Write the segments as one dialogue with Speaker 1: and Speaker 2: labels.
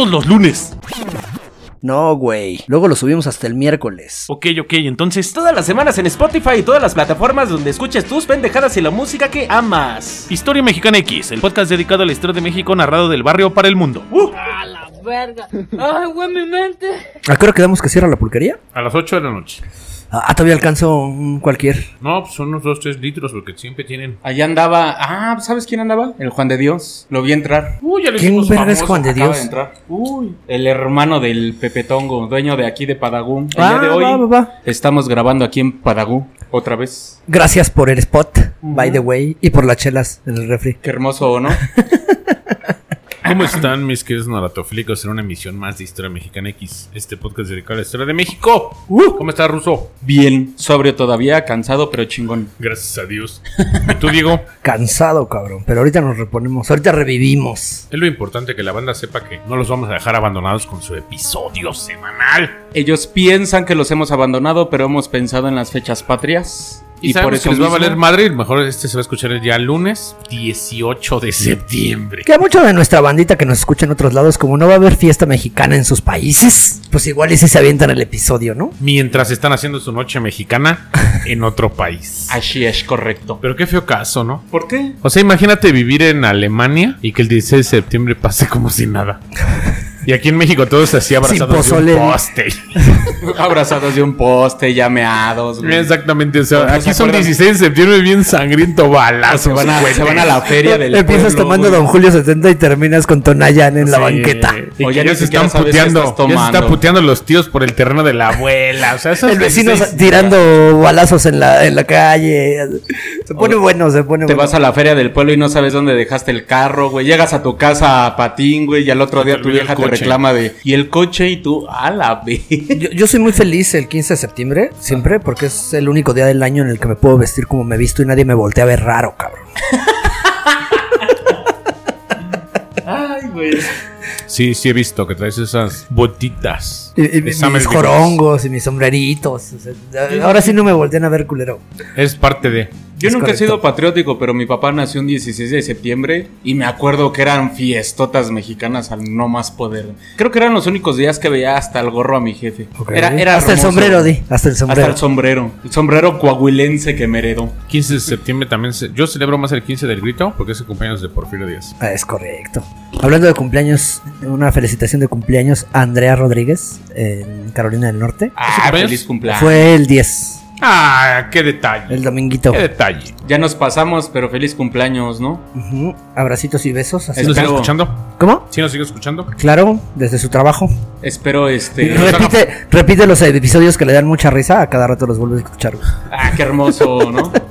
Speaker 1: Todos los lunes.
Speaker 2: No, güey. Luego lo subimos hasta el miércoles.
Speaker 1: Ok, ok, entonces.
Speaker 3: Todas las semanas en Spotify y todas las plataformas donde escuches tus pendejadas y la música que amas.
Speaker 1: Historia Mexicana X, el podcast dedicado a la historia de México narrado del barrio para el mundo.
Speaker 4: A la verga. Ay, güey, mi mente.
Speaker 2: ¿A qué hora quedamos que cierra la pulquería?
Speaker 1: A las 8 de la noche.
Speaker 2: Ah, todavía alcanzo un cualquier.
Speaker 1: No, pues son unos 2, 3 litros porque siempre tienen.
Speaker 5: Allá andaba. Ah, ¿sabes quién andaba? El Juan de Dios. Lo vi entrar.
Speaker 1: Uy, ya lo
Speaker 2: ¿Quién verga es. Juan de
Speaker 5: Acaba
Speaker 2: Dios?
Speaker 5: de entrar. Uy. El hermano del Pepe Tongo, dueño de aquí de Padagún. El
Speaker 2: Ah,
Speaker 5: día de hoy
Speaker 2: va, va, va.
Speaker 5: estamos grabando aquí en Padagún. Otra vez.
Speaker 2: Gracias por el spot, by the way, y por las chelas en el refri.
Speaker 5: Qué hermoso, ¿no?
Speaker 1: ¿Cómo están mis queridos naratofílicos en una emisión más de Historia Mexicana X? Este podcast dedicado a la historia de México. ¿Cómo está Ruso?
Speaker 5: Bien. Sobrio todavía, cansado, pero chingón.
Speaker 1: Gracias a Dios. ¿Y tú, Diego?
Speaker 2: Cansado, cabrón. Pero ahorita nos reponemos. Ahorita revivimos.
Speaker 1: Es lo importante que la banda sepa que no los vamos a dejar abandonados con su episodio semanal.
Speaker 5: Ellos piensan que los hemos abandonado, pero hemos pensado en las fechas patrias.
Speaker 1: Y, sabemos que les va a valer madre. Mejor este se va a escuchar el día lunes 18 de septiembre.
Speaker 2: Que a mucha de nuestra bandita que nos escucha en otros lados, como no va a haber fiesta mexicana en sus países, pues igual y si se avientan el episodio, ¿no?
Speaker 1: Mientras están haciendo su noche mexicana en otro país.
Speaker 5: Así es, correcto.
Speaker 1: Pero qué feo caso, ¿no?
Speaker 5: ¿Por qué?
Speaker 1: O sea, imagínate vivir en Alemania y que el 16 de septiembre pase como si nada. Y aquí en México todos así abrazados de un poste.
Speaker 5: Abrazados de un poste, llameados. güey.
Speaker 1: Exactamente, o sea,
Speaker 5: ¿No se
Speaker 1: aquí son
Speaker 5: acuerdan?
Speaker 1: 16 de septiembre bien sangriento balazo.
Speaker 5: Se van, a, se van a la feria del
Speaker 2: Empiezas
Speaker 5: pueblo,
Speaker 2: tomando
Speaker 5: güey.
Speaker 2: Don Julio 70 y terminas con Tonayan en la banqueta.
Speaker 1: Y
Speaker 5: O ya
Speaker 1: se están puteando. Ya se está
Speaker 5: tomando.
Speaker 1: puteando los tíos por el terreno de la abuela. O sea, esos
Speaker 2: El vecino
Speaker 1: 16
Speaker 2: tirando balazos en la, en la calle. Se pone bueno, se pone
Speaker 5: Te
Speaker 2: bueno.
Speaker 5: vas a la feria del pueblo y no sabes dónde dejaste el carro, güey. Llegas a tu casa a patín, güey, y al otro
Speaker 1: te
Speaker 5: día tu vieja te reclama de... Y el coche y tú, a la vez.
Speaker 2: Yo, yo soy muy feliz el 15 de septiembre, siempre, porque es el único día del año en el que me puedo vestir como me visto y nadie me voltea a ver raro, cabrón.
Speaker 5: Ay, güey.
Speaker 1: Sí, sí he visto que traes esas botitas.
Speaker 2: Y, mis
Speaker 1: Girls.
Speaker 2: jorongos y mis sombreritos. o sea, ahora sí no me voltean a ver culero.
Speaker 1: Es parte de.
Speaker 5: Yo
Speaker 2: Es
Speaker 5: nunca
Speaker 2: correcto.
Speaker 5: he sido patriótico, pero mi papá nació un 16 de septiembre y me acuerdo que eran fiestotas mexicanas al no más poder. Creo que eran los únicos días que veía hasta el gorro a mi jefe. Era, era
Speaker 2: hasta el sombrero, di. Hasta el
Speaker 5: Hasta
Speaker 2: sombrero.
Speaker 5: el sombrero. El sombrero coahuilense que me heredó.
Speaker 1: 15 de septiembre también. se- yo celebro más el 15 del grito porque es el cumpleaños de Porfirio Díaz.
Speaker 2: Ah, es correcto. Hablando de cumpleaños, una felicitación de cumpleaños a Andrea Rodríguez en Carolina del Norte.
Speaker 5: Ah,
Speaker 1: cumpleaños?
Speaker 5: feliz cumpleaños.
Speaker 2: Fue el 10,
Speaker 1: Ah, qué detalle.
Speaker 2: el dominguito.
Speaker 1: Qué detalle.
Speaker 5: Ya nos pasamos, pero feliz cumpleaños, ¿no?
Speaker 2: Ujú. Abracitos y besos. así.
Speaker 1: ¿Sí nos sigue
Speaker 5: Espero-
Speaker 1: escuchando?
Speaker 2: ¿Cómo?
Speaker 1: ¿Sí nos sigue escuchando?
Speaker 2: Claro, desde su trabajo.
Speaker 5: Espero este.
Speaker 2: repite, repite los episodios que le dan mucha risa, a cada rato los vuelves a escuchar.
Speaker 5: Ah, qué hermoso, ¿no?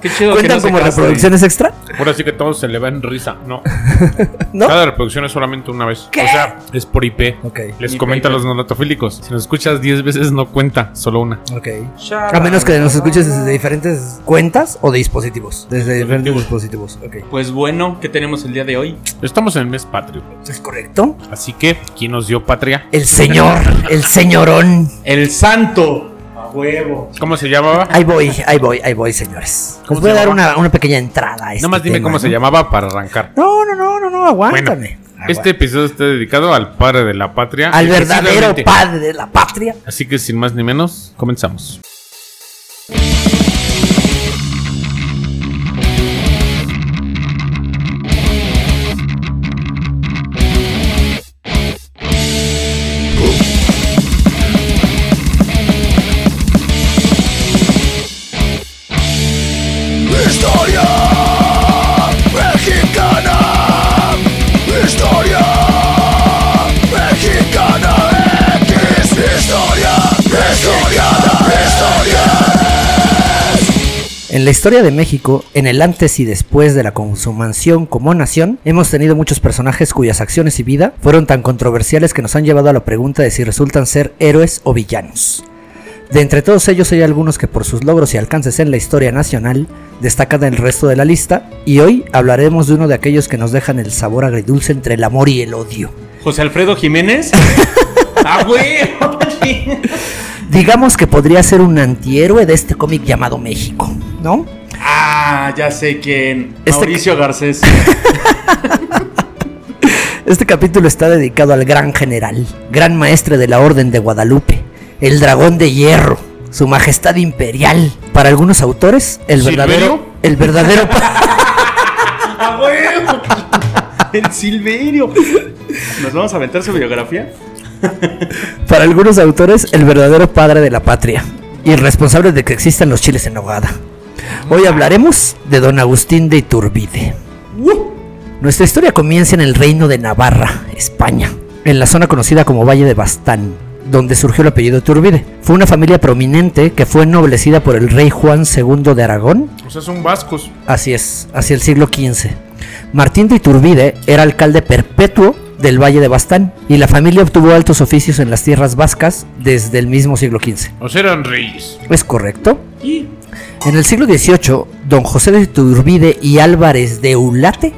Speaker 5: Qué chido que
Speaker 2: ¿Cuentan
Speaker 5: no se
Speaker 2: como reproducciones extra?
Speaker 1: Ahora sí que todos se le va en risa. No.
Speaker 2: ¿No?
Speaker 1: Cada reproducción es solamente una vez. O sea, es por IP.
Speaker 2: Ok,
Speaker 1: Les
Speaker 5: IP.
Speaker 1: comento a los nonatofílicos. Si nos escuchas 10 veces, no cuenta, solo una.
Speaker 2: ok. A menos que nos escuches desde diferentes cuentas o de dispositivos. Desde diferentes dispositivos. Ok.
Speaker 5: Pues bueno, ¿qué tenemos el día de hoy?
Speaker 1: Estamos en el mes patrio.
Speaker 2: ¿Es correcto?
Speaker 1: Así que, ¿quién nos dio patria?
Speaker 2: El señor, el señorón.
Speaker 5: El santo. Huevo.
Speaker 1: ¿Cómo se llamaba?
Speaker 2: Ahí voy, ahí voy, ahí voy, señores.
Speaker 1: ¿Cómo
Speaker 2: Les voy a dar una, una pequeña entrada a este
Speaker 1: Nomás dime
Speaker 2: tema,
Speaker 1: cómo se llamaba para arrancar.
Speaker 2: No, no, no, no, no, aguántame.
Speaker 1: Este episodio está dedicado al padre de la patria.
Speaker 2: Al verdadero padre de la patria.
Speaker 1: Así que sin más ni menos, comenzamos.
Speaker 2: En la historia de México, en el antes y después de la consumación como nación, hemos tenido muchos personajes cuyas acciones y vida fueron tan controversiales que nos han llevado a la pregunta de si resultan ser héroes o villanos. De entre todos ellos hay algunos que por sus logros y alcances en la historia nacional destacan del resto de la lista y hoy hablaremos de uno de aquellos que nos dejan el sabor agridulce entre el amor y el odio.
Speaker 5: José Alfredo Jiménez.
Speaker 2: Digamos que podría ser un antihéroe de este cómic llamado México, ¿no?
Speaker 5: Ah, ya sé quién.
Speaker 2: Este
Speaker 5: Mauricio Garcés.
Speaker 2: Este capítulo está dedicado al gran general, gran maestre de la Orden de Guadalupe, el dragón de hierro, su majestad imperial. Para algunos autores, el
Speaker 1: ¿Silverio?
Speaker 2: verdadero, el verdadero,
Speaker 5: ¡Ah, huevo! El Silverio. ¿Nos vamos a aventar su biografía?
Speaker 2: Para algunos autores, el verdadero padre de la patria y el responsable de que existan los chiles en nogada. Hoy hablaremos de don Agustín de Iturbide. Nuestra historia comienza en el reino de Navarra, España, en la zona conocida como Valle de Bastán, donde surgió el apellido Iturbide. Fue una familia prominente que fue ennoblecida por el rey Juan II de Aragón
Speaker 1: O sea, son vascos.
Speaker 2: Así es, hacia el siglo XV. Martín de Iturbide era alcalde perpetuo del Valle de Bastán y la familia obtuvo altos oficios en las tierras vascas desde el mismo siglo XV.
Speaker 1: O sea, eran reyes.
Speaker 2: ¿Es correcto? En el siglo XVIII, don José de Iturbide y Álvarez de Ulate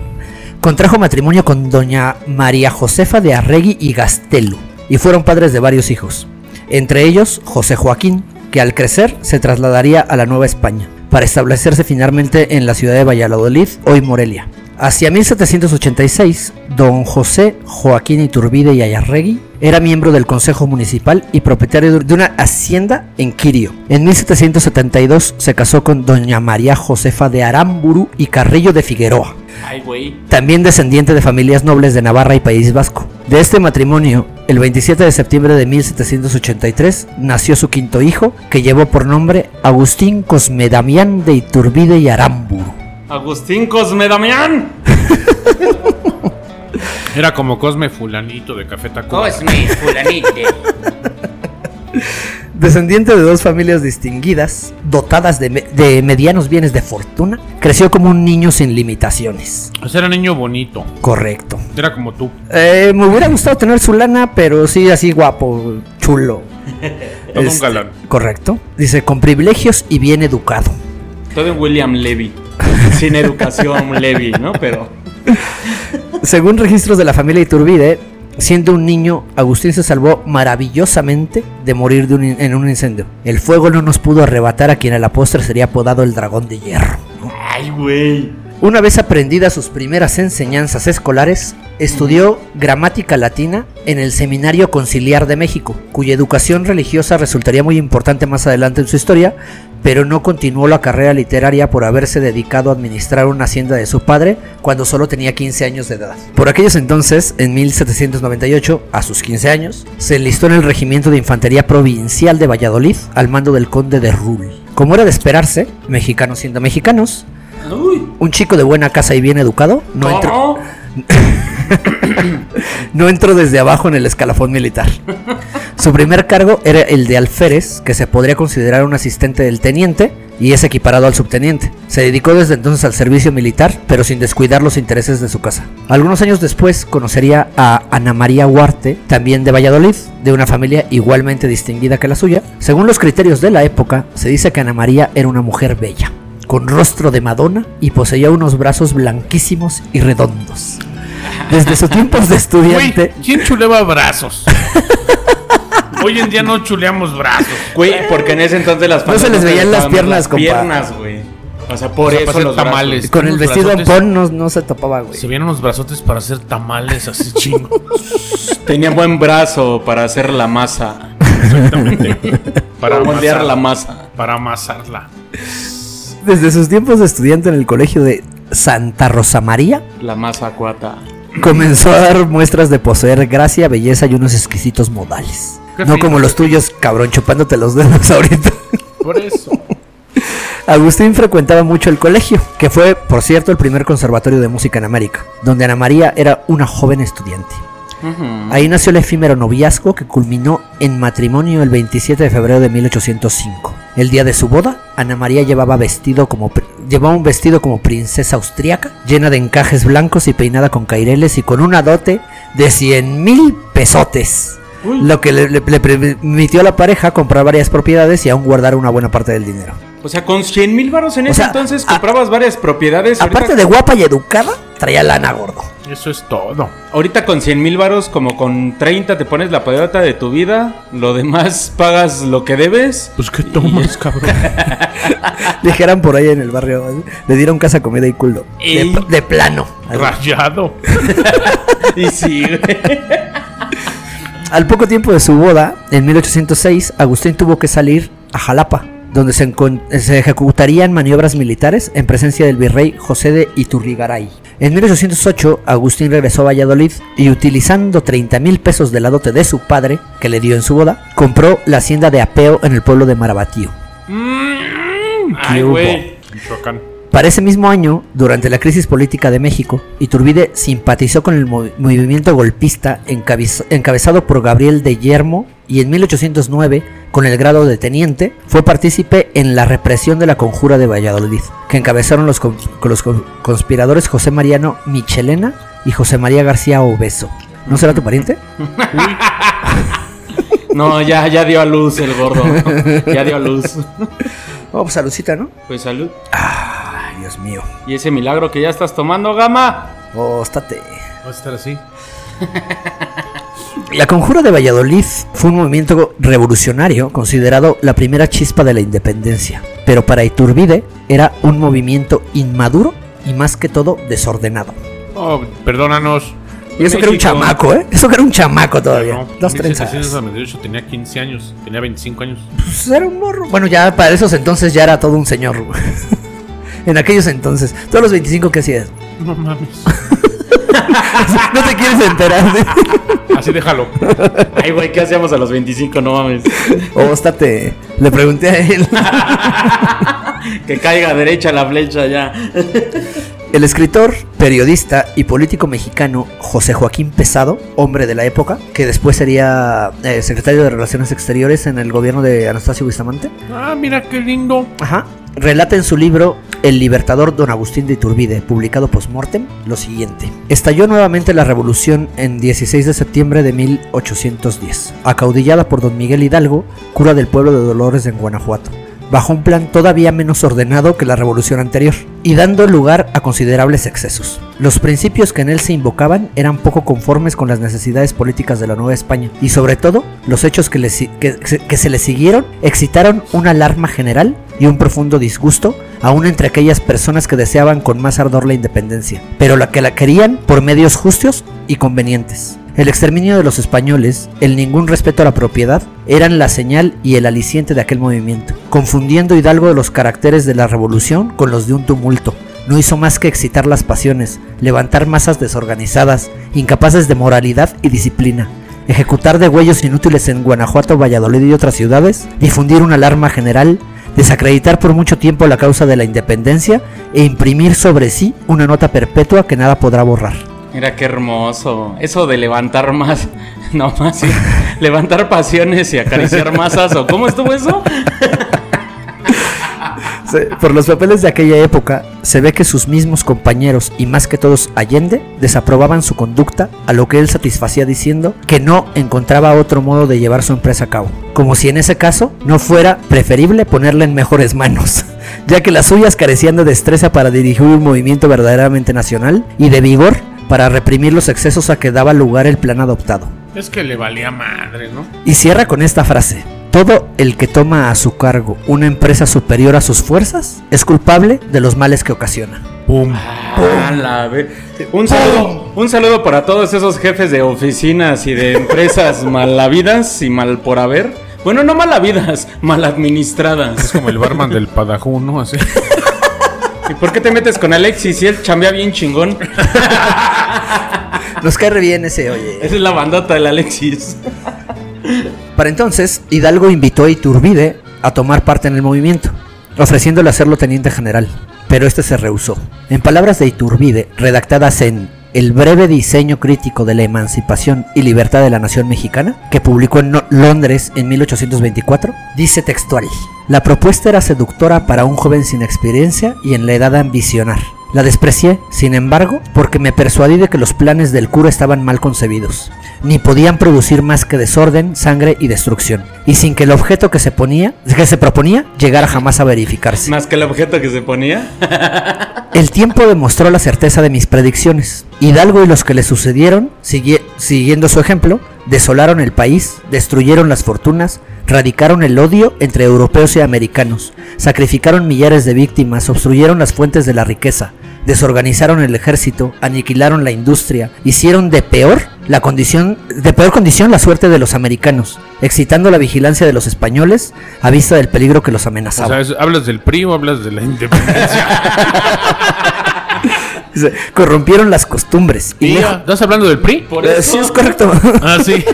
Speaker 2: contrajo matrimonio con doña María Josefa de Arregui y Gastelu y fueron padres de varios hijos, entre ellos José Joaquín, que al crecer se trasladaría a la Nueva España para establecerse finalmente en la ciudad de Valladolid, hoy Morelia. Hacia 1786, don José Joaquín Iturbide y Ayarregui era miembro del Consejo Municipal y propietario de una hacienda en Quirio. En 1772 se casó con doña María Josefa de Aramburu y Carrillo de Figueroa,
Speaker 5: Ay,
Speaker 2: también descendiente de familias nobles de Navarra y País Vasco. De este matrimonio, el 27 de septiembre de 1783 nació su quinto hijo, que llevó por nombre Agustín Cosme Damián de Iturbide y Aramburu.
Speaker 5: Agustín Cosme Damián.
Speaker 1: Era como Cosme Fulanito de Café Tacuba.
Speaker 6: Cosme, fulanite.
Speaker 2: Descendiente de dos familias distinguidas, dotadas de, me- de medianos bienes de fortuna, creció como un niño sin limitaciones.
Speaker 1: O sea, era niño bonito.
Speaker 2: Correcto.
Speaker 1: Era como tú.
Speaker 2: Eh, me hubiera gustado tener su lana, pero sí así guapo, chulo.
Speaker 1: Todo un
Speaker 2: Este,
Speaker 1: galán.
Speaker 2: Correcto. Dice, con privilegios y bien educado.
Speaker 5: Todo en William Levy. Sin educación Levy, ¿no? Pero.
Speaker 2: Según registros de la familia Iturbide, siendo un niño, Agustín se salvó maravillosamente de morir de un in- en un incendio. El fuego no nos pudo arrebatar a quien a la postre sería apodado el dragón de hierro.
Speaker 5: Ay, güey.
Speaker 2: Una vez aprendidas sus primeras enseñanzas escolares, estudió gramática latina en el Seminario Conciliar de México, cuya educación religiosa resultaría muy importante más adelante en su historia, pero no continuó la carrera literaria por haberse dedicado a administrar una hacienda de su padre cuando solo tenía 15 años de edad. Por aquellos entonces, en 1798, a sus 15 años, se enlistó en el Regimiento de Infantería Provincial de Valladolid al mando del conde de Rull. Como era de esperarse, mexicanos siendo mexicanos, un chico de buena casa y bien educado no entró. no entró desde abajo en el escalafón militar. Su primer cargo era el de alférez, que se podría considerar un asistente del teniente y es equiparado al subteniente. Se dedicó desde entonces al servicio militar, pero sin descuidar los intereses de su casa. Algunos años después conocería a Ana María Huarte, también de Valladolid, de una familia igualmente distinguida que la suya. Según los criterios de la época, se dice que Ana María era una mujer bella, con rostro de Madonna y poseía unos brazos blanquísimos y redondos. Desde sus tiempos de estudiante,
Speaker 1: ¿quién chuleba brazos? Hoy en día no chuleamos brazos.
Speaker 5: Güey, porque en ese entonces las
Speaker 2: No se les veían las piernas,
Speaker 5: las
Speaker 2: compa.
Speaker 5: piernas, güey. O sea, por
Speaker 1: O sea,
Speaker 5: eso
Speaker 1: para
Speaker 5: los
Speaker 1: tamales.
Speaker 5: brazos.
Speaker 2: con el vestido
Speaker 1: brazotes.
Speaker 2: ampón no, no se tapaba, güey.
Speaker 1: Se vienen unos brazotes para hacer tamales así chingo.
Speaker 5: Tenía buen brazo para hacer la masa.
Speaker 1: Exactamente. Para
Speaker 5: moldear la masa.
Speaker 1: Para amasarla.
Speaker 2: Desde sus tiempos de estudiante en el colegio de Santa Rosa María,
Speaker 5: La masa acuata.
Speaker 2: comenzó a dar muestras de poseer gracia, belleza y unos exquisitos modales.
Speaker 1: Qué
Speaker 2: No
Speaker 1: fino,
Speaker 2: como los tuyos, cabrón, chupándote los dedos ahorita.
Speaker 1: Por eso.
Speaker 2: Agustín frecuentaba mucho el colegio, que fue, por cierto, el primer conservatorio de música en América, donde Ana María era una joven estudiante. Ahí nació el efímero noviazgo que culminó en matrimonio el 27 de febrero de 1805. El día de su boda, Ana María llevaba, vestido como, llevaba un vestido como princesa austriaca, llena de encajes blancos y peinada con caireles y con una dote de 100 mil pesotes. Lo que le, le- le permitió a la pareja comprar varias propiedades y aún guardar una buena parte del dinero.
Speaker 5: O sea, con 100 mil baros en
Speaker 2: O
Speaker 5: ese
Speaker 2: sea,
Speaker 5: entonces
Speaker 2: a-
Speaker 5: comprabas varias propiedades.
Speaker 2: Aparte
Speaker 5: ahorita,
Speaker 2: de guapa y educada, traía lana gordo.
Speaker 1: Eso es todo.
Speaker 5: ahorita con 100 mil baros, como con 30 te pones la pedota de tu vida. Lo demás pagas lo que debes.
Speaker 1: Pues que tomas, cabrón.
Speaker 2: Dijeran por ahí en el barrio, ¿eh? le dieron casa, comida y culo. De,
Speaker 5: Ey.
Speaker 2: de plano.
Speaker 1: Rayado.
Speaker 5: Y sí.
Speaker 2: Al poco tiempo de su boda, en 1806, Agustín tuvo que salir a Jalapa, donde se, ejecutarían maniobras militares en presencia del virrey José de Iturrigaray. En 1808, Agustín regresó a Valladolid y utilizando 30 mil pesos de la dote de su padre, que le dio en su boda, compró la hacienda de Apeo en el pueblo de Marabatío.
Speaker 5: Ay, güey.
Speaker 1: Michoacán.
Speaker 2: Para ese mismo año, durante la crisis política de México, Iturbide simpatizó con el movi- movimiento golpista encabez- encabezado por Gabriel de Yermo y en 1809, con el grado de teniente, fue partícipe en la represión de la conjura de Valladolid, que encabezaron los, con- con los con- conspiradores José Mariano Michelena y José María García Obeso. ¿No será tu pariente?
Speaker 5: No, ya, ya dio a luz el gordo. Ya dio a luz.
Speaker 2: Oh, pues salucita, ¿no?
Speaker 5: Pues salud.
Speaker 2: Ay, Dios mío.
Speaker 5: Y ese milagro que ya estás tomando, gama.
Speaker 2: Oh, estate.
Speaker 1: Va a estar así.
Speaker 2: La Conjura de Valladolid fue un movimiento revolucionario considerado la primera chispa de la independencia, pero para Iturbide era un movimiento inmaduro y más que todo desordenado.
Speaker 1: Oh, perdónanos.
Speaker 2: Y eso que era un chamaco, ¿eh? Eso que era un chamaco todavía.
Speaker 1: No,
Speaker 2: Dos trenzas.
Speaker 1: 1798 tenía 15 años. Tenía 25 años.
Speaker 2: Pues era un morro. Bueno, ya para esos entonces ya era todo un señor. en aquellos entonces. Todos los 25 que hacías.
Speaker 1: No mames.
Speaker 2: no te quieres enterar de...
Speaker 1: Así déjalo.
Speaker 5: Ay, güey, ¿qué hacíamos a los 25? No mames.
Speaker 2: O estate. Le pregunté a él.
Speaker 5: Que caiga derecha la flecha ya.
Speaker 2: El escritor, periodista y político mexicano José Joaquín Pesado, hombre de la época, que después sería eh, secretario de Relaciones Exteriores en el gobierno de Anastasio Bustamante,
Speaker 1: Ah, mira qué lindo.
Speaker 2: ajá, relata en su libro El libertador don Agustín de Iturbide, publicado post-mortem, lo siguiente. Estalló nuevamente la revolución en 16 de septiembre de 1810, acaudillada por don Miguel Hidalgo, cura del pueblo de Dolores en Guanajuato bajo un plan todavía menos ordenado que la revolución anterior, y dando lugar a considerables excesos. Los principios que en él se invocaban eran poco conformes con las necesidades políticas de la Nueva España, y sobre todo, los hechos que, le se le siguieron excitaron una alarma general y un profundo disgusto, aún entre aquellas personas que deseaban con más ardor la independencia, pero la que la querían por medios justos y convenientes. El exterminio de los españoles, el ningún respeto a la propiedad, eran la señal y el aliciente de aquel movimiento, confundiendo Hidalgo los caracteres de la revolución con los de un tumulto. No hizo más que excitar las pasiones, levantar masas desorganizadas, incapaces de moralidad y disciplina, ejecutar degüellos inútiles en Guanajuato, Valladolid y otras ciudades, difundir una alarma general, desacreditar por mucho tiempo la causa de la independencia e imprimir sobre sí una nota perpetua que nada podrá borrar.
Speaker 5: Mira qué hermoso. Eso de levantar más. No más. sí. levantar pasiones y acariciar masas. ¿O cómo estuvo eso?
Speaker 2: Por los papeles de aquella época, se ve que sus mismos compañeros y más que todos Allende desaprobaban su conducta, a lo que él satisfacía diciendo que no encontraba otro modo de llevar su empresa a cabo, como si en ese caso no fuera preferible ponerla en mejores manos, ya que las suyas carecían de destreza para dirigir un movimiento verdaderamente nacional y de vigor para reprimir los excesos a que daba lugar el plan adoptado.
Speaker 1: Es que le valía madre, ¿no?
Speaker 2: Y cierra con esta frase. Todo el que toma a su cargo una empresa superior a sus fuerzas es culpable de los males que ocasiona.
Speaker 1: Pum.
Speaker 5: Ah, la ve- Un saludo, un saludo para todos esos jefes de oficinas y de empresas malavidas y mal por haber. Bueno, no malavidas, mal
Speaker 1: Es
Speaker 5: administradas.
Speaker 1: como el barman del Padajú, ¿no? Así.
Speaker 5: ¿Y por qué te metes con Alexis si él chambea bien chingón?
Speaker 2: Nos cae re bien ese, oye.
Speaker 5: Esa es la bandota del Alexis.
Speaker 2: Para entonces, Hidalgo invitó a Iturbide a tomar parte en el movimiento, ofreciéndole hacerlo teniente general, pero este se rehusó. En palabras de Iturbide, redactadas en El breve diseño crítico de la emancipación y libertad de la nación mexicana, que publicó en Londres en 1824, dice textual, la propuesta era seductora para un joven sin experiencia y en la edad de ambicionar. La desprecié, sin embargo, porque me persuadí de que los planes del cura estaban mal concebidos, ni podían producir más que desorden, sangre y destrucción, y sin que el objeto que se ponía, que se proponía, llegara jamás a verificarse.
Speaker 5: Más que el objeto que se ponía.
Speaker 2: El tiempo demostró la certeza de mis predicciones. Hidalgo y los que le sucedieron, sigui- siguiendo su ejemplo, desolaron el país, destruyeron las fortunas, radicaron el odio entre europeos y americanos, sacrificaron millares de víctimas, obstruyeron las fuentes de la riqueza, desorganizaron el ejército, aniquilaron la industria, hicieron de peor la condición de peor condición la suerte de los americanos, excitando la vigilancia de los españoles a vista del peligro que los
Speaker 1: O
Speaker 2: amenazaba.
Speaker 1: sea, es- ¿hablas del PRI o hablas de la independencia?
Speaker 2: Corrompieron las costumbres y
Speaker 1: ¿Estás hablando del PRI?
Speaker 2: Eh, sí, es correcto.
Speaker 1: Ah, sí.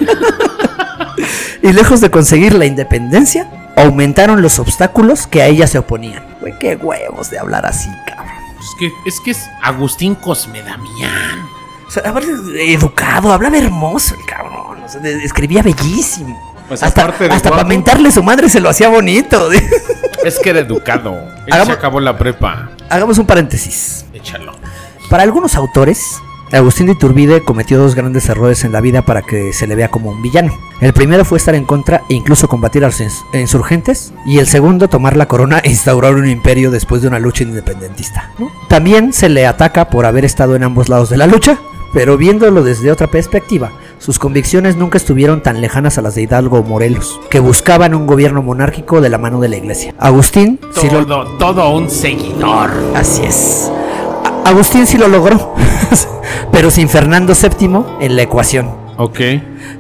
Speaker 2: y lejos de conseguir la independencia, aumentaron los obstáculos que a ella se oponían. Güey, qué huevos de hablar así, cabrón.
Speaker 1: Es que es, que es Agustín Cosmedamián.
Speaker 2: O sea, educado, hablaba hermoso el cabrón. O sea, de- escribía bellísimo.
Speaker 5: Pues
Speaker 2: hasta
Speaker 5: aparte de
Speaker 2: hasta mentarle su madre se lo hacía bonito.
Speaker 1: Es que era educado. Él
Speaker 2: Hagamos-
Speaker 1: se acabó la prepa.
Speaker 2: Hagamos un paréntesis.
Speaker 1: Échalo.
Speaker 2: Para algunos autores, Agustín de Iturbide cometió dos grandes errores en la vida para que se le vea como un villano. El primero fue estar en contra e incluso combatir a los ins- insurgentes, y el segundo tomar la corona e instaurar un imperio después de una lucha independentista. ¿no? También se le ataca por haber estado en ambos lados de la lucha, pero viéndolo desde otra perspectiva, sus convicciones nunca estuvieron tan lejanas a las de Hidalgo o Morelos, que buscaban un gobierno monárquico de la mano de la iglesia. Agustín sí lo-
Speaker 1: todo un seguidor.
Speaker 2: Así es. Agustín sí lo logró, pero sin Fernando VII en la ecuación,
Speaker 1: Ok.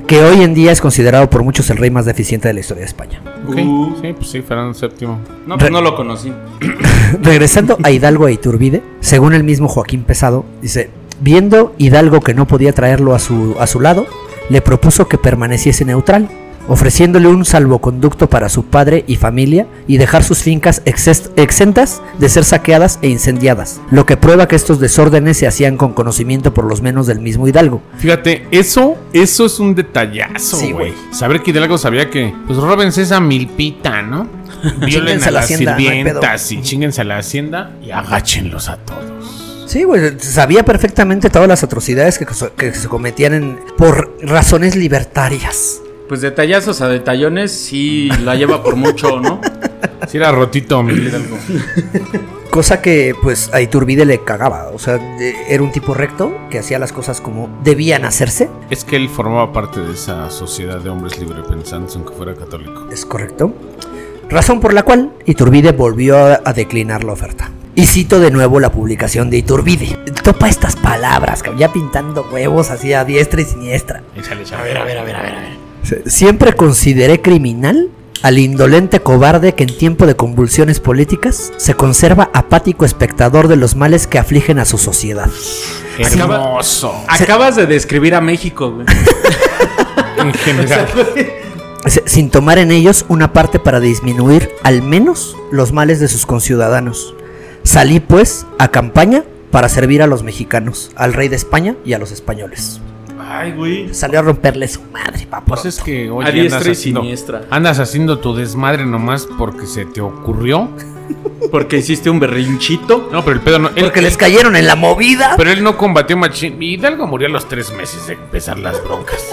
Speaker 2: que hoy en día es considerado por muchos el rey más deficiente de la historia de España.
Speaker 1: Ok.
Speaker 5: Uh.
Speaker 1: Sí, pues sí, Fernando VII.
Speaker 5: No, pues no lo conocí.
Speaker 2: Regresando a Hidalgo e Iturbide, según el mismo Joaquín Pesado, dice, viendo Hidalgo que no podía traerlo a su, a su lado, le propuso que permaneciese neutral, ofreciéndole un salvoconducto para su padre y familia y dejar sus fincas exentas de ser saqueadas e incendiadas, lo que prueba que estos desórdenes se hacían con conocimiento por los menos del mismo Hidalgo.
Speaker 1: Fíjate, eso, eso es un detallazo, güey. Saber que Hidalgo sabía que, pues róbense esa milpita, ¿no? Violen a
Speaker 2: la
Speaker 1: las
Speaker 2: hacienda, no
Speaker 1: sirvientas y chinguense a la hacienda y agáchenlos a todos.
Speaker 2: Sí, güey, sabía perfectamente todas las atrocidades que, que se cometían en- por razones libertarias.
Speaker 5: Pues detallazos a detallones sí la lleva por mucho, ¿no?
Speaker 1: Si era rotito, mi Hidalgo.
Speaker 2: Cosa que pues a Iturbide le cagaba. O sea, de- era un tipo recto que hacía las cosas como debían hacerse.
Speaker 1: Es que él formaba parte de esa sociedad de hombres librepensantes, aunque fuera católico.
Speaker 2: Es correcto. Razón por la cual Iturbide volvió a, a declinar la oferta. Y cito de nuevo la publicación de Iturbide. Topa estas palabras, cabrón, ya pintando huevos así a diestra y siniestra.
Speaker 1: Échale. A ver, a ver, a ver, a ver. A ver.
Speaker 2: Siempre consideré criminal al indolente cobarde que en tiempo de convulsiones políticas se conserva apático espectador de los males que afligen a su sociedad.
Speaker 1: Hermoso.
Speaker 5: Acabas de describir a México, güey.
Speaker 1: En general.
Speaker 2: Sin tomar en ellos una parte para disminuir al menos los males de sus conciudadanos. Salí pues a campaña para servir a los mexicanos, al rey de España y a los españoles.
Speaker 5: Ay, güey.
Speaker 2: Salió a romperle su madre, papá.
Speaker 1: Pues es que oye,
Speaker 5: A diestra
Speaker 1: andas
Speaker 5: y
Speaker 1: haciendo,
Speaker 5: siniestra.
Speaker 1: andas haciendo tu desmadre nomás porque se te ocurrió.
Speaker 5: Porque hiciste un berrinchito.
Speaker 1: No, pero el pedo no. él-
Speaker 2: Porque les
Speaker 1: él-
Speaker 2: cayeron en la movida.
Speaker 1: Pero él no combatió machín. Hidalgo murió a los tres meses de empezar las broncas.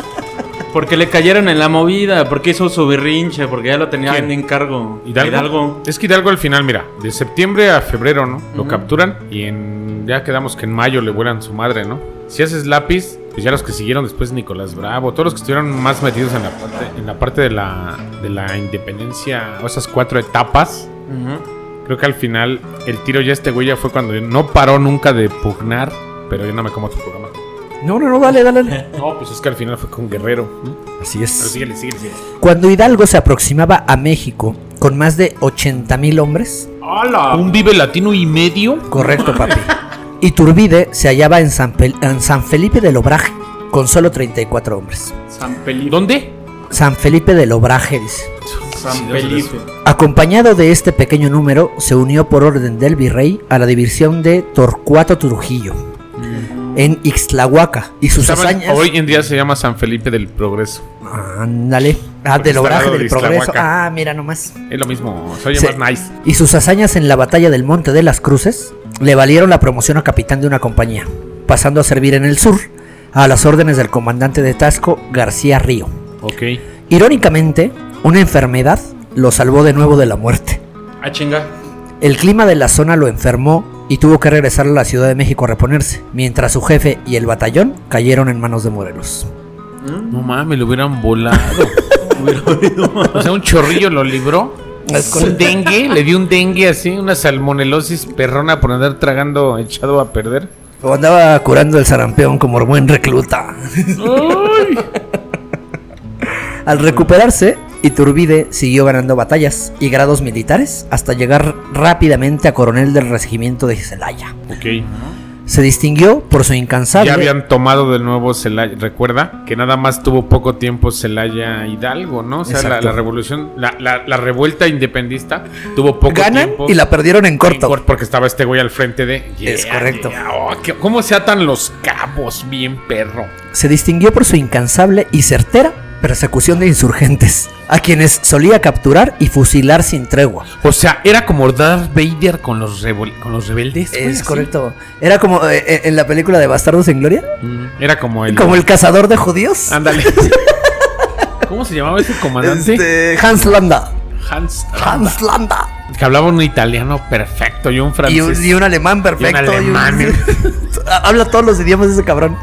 Speaker 5: Porque le cayeron en la movida. Porque hizo su berrinche. Porque ya lo tenía
Speaker 1: ¿Quién?
Speaker 5: en encargo.
Speaker 1: ¿Hidalgo? Es que Hidalgo al final, mira, de septiembre a febrero, ¿no? Lo capturan y en ya quedamos que en mayo le vuelan su madre, ¿no? Si haces lápiz, pues ya los que siguieron después Nicolás Bravo, todos los que estuvieron más metidos en la parte, en la parte de la, de la independencia, o esas cuatro etapas,
Speaker 5: Ujú.
Speaker 1: creo que al final el tiro ya este güey ya fue cuando no paró nunca de pugnar, pero yo no me como tu programa.
Speaker 2: No, no, no, dale, dale. dale.
Speaker 1: No, pues es que al final fue con Guerrero, ¿no?
Speaker 2: Así
Speaker 1: Pero
Speaker 2: es.
Speaker 1: síguele, síguele, síguele.
Speaker 2: Cuando Hidalgo se aproximaba a México con más de 80 mil hombres,
Speaker 1: ¿Un vive latino y medio?
Speaker 2: correcto, papi. Iturbide se hallaba en San, Pel- en San Felipe del Obraje con solo 34 hombres.
Speaker 5: San Felipe.
Speaker 1: ¿Dónde?
Speaker 2: San Felipe del Obraje, dice.
Speaker 5: San Felipe.
Speaker 2: Acompañado de este pequeño número, se unió por orden del virrey a la división de Torcuato Trujillo, en Ixtlahuaca y sus
Speaker 1: Estaban-
Speaker 2: hazañas.
Speaker 1: hoy en día se llama San Felipe del Progreso.
Speaker 2: Ándale. Ah,
Speaker 1: Porque
Speaker 2: del obraje del
Speaker 1: de
Speaker 2: progreso. Ah, mira nomás.
Speaker 1: Es lo mismo, se oye
Speaker 2: Sí.
Speaker 1: más nice.
Speaker 2: Y sus hazañas en la batalla del Monte de las Cruces le valieron la promoción a capitán de una compañía, pasando a servir en el sur a las órdenes del comandante de Tasco, García Río.
Speaker 1: Ok.
Speaker 2: Irónicamente, una enfermedad lo salvó de nuevo de la muerte.
Speaker 5: Ah, chinga.
Speaker 2: El clima de la zona lo enfermó y tuvo que regresar a la Ciudad de México a reponerse, mientras su jefe y el batallón cayeron en manos de Morelos.
Speaker 1: No mames, lo hubieran volado. o sea, un chorrillo lo libró. Un dengue, le dio un dengue así, una salmonelosis perrona por andar tragando echado a perder.
Speaker 2: O andaba curando el sarampión como buen recluta. Al recuperarse, Iturbide siguió ganando batallas y grados militares hasta llegar rápidamente a coronel del regimiento de Celaya.
Speaker 1: Ok.
Speaker 2: Se distinguió por su incansable.
Speaker 1: Ya habían tomado de nuevo Celaya. Recuerda que nada más tuvo poco tiempo Celaya Hidalgo, ¿no? O sea, la, revolución, la, la- la revuelta independentista tuvo poco
Speaker 2: Ganan
Speaker 1: tiempo.
Speaker 2: y la perdieron en
Speaker 1: En
Speaker 2: corto.
Speaker 1: cor- Porque estaba este güey al frente de.
Speaker 2: Es correcto.
Speaker 1: Oh, ¿Cómo se atan los cabos, bien perro?
Speaker 2: Se distinguió por su incansable y certera persecución de insurgentes, a quienes solía capturar y fusilar sin tregua.
Speaker 1: O sea, era como Darth Vader con los, rebel- con los rebeldes.
Speaker 2: Es
Speaker 1: así.
Speaker 2: correcto. Era como eh, eh, en la película de Bastardos en Gloria,
Speaker 1: Mm, Era como el.
Speaker 2: como el cazador de judíos.
Speaker 1: Ándale. ¿Cómo se llamaba ese comandante?
Speaker 2: Este, Hans Landa.
Speaker 1: Hans.
Speaker 2: Hans Landa.
Speaker 1: Que hablaba un italiano perfecto y un
Speaker 2: Y
Speaker 1: francés.
Speaker 2: un, y un alemán perfecto. y un-
Speaker 1: alemán.
Speaker 2: Habla todos los idiomas ese cabrón.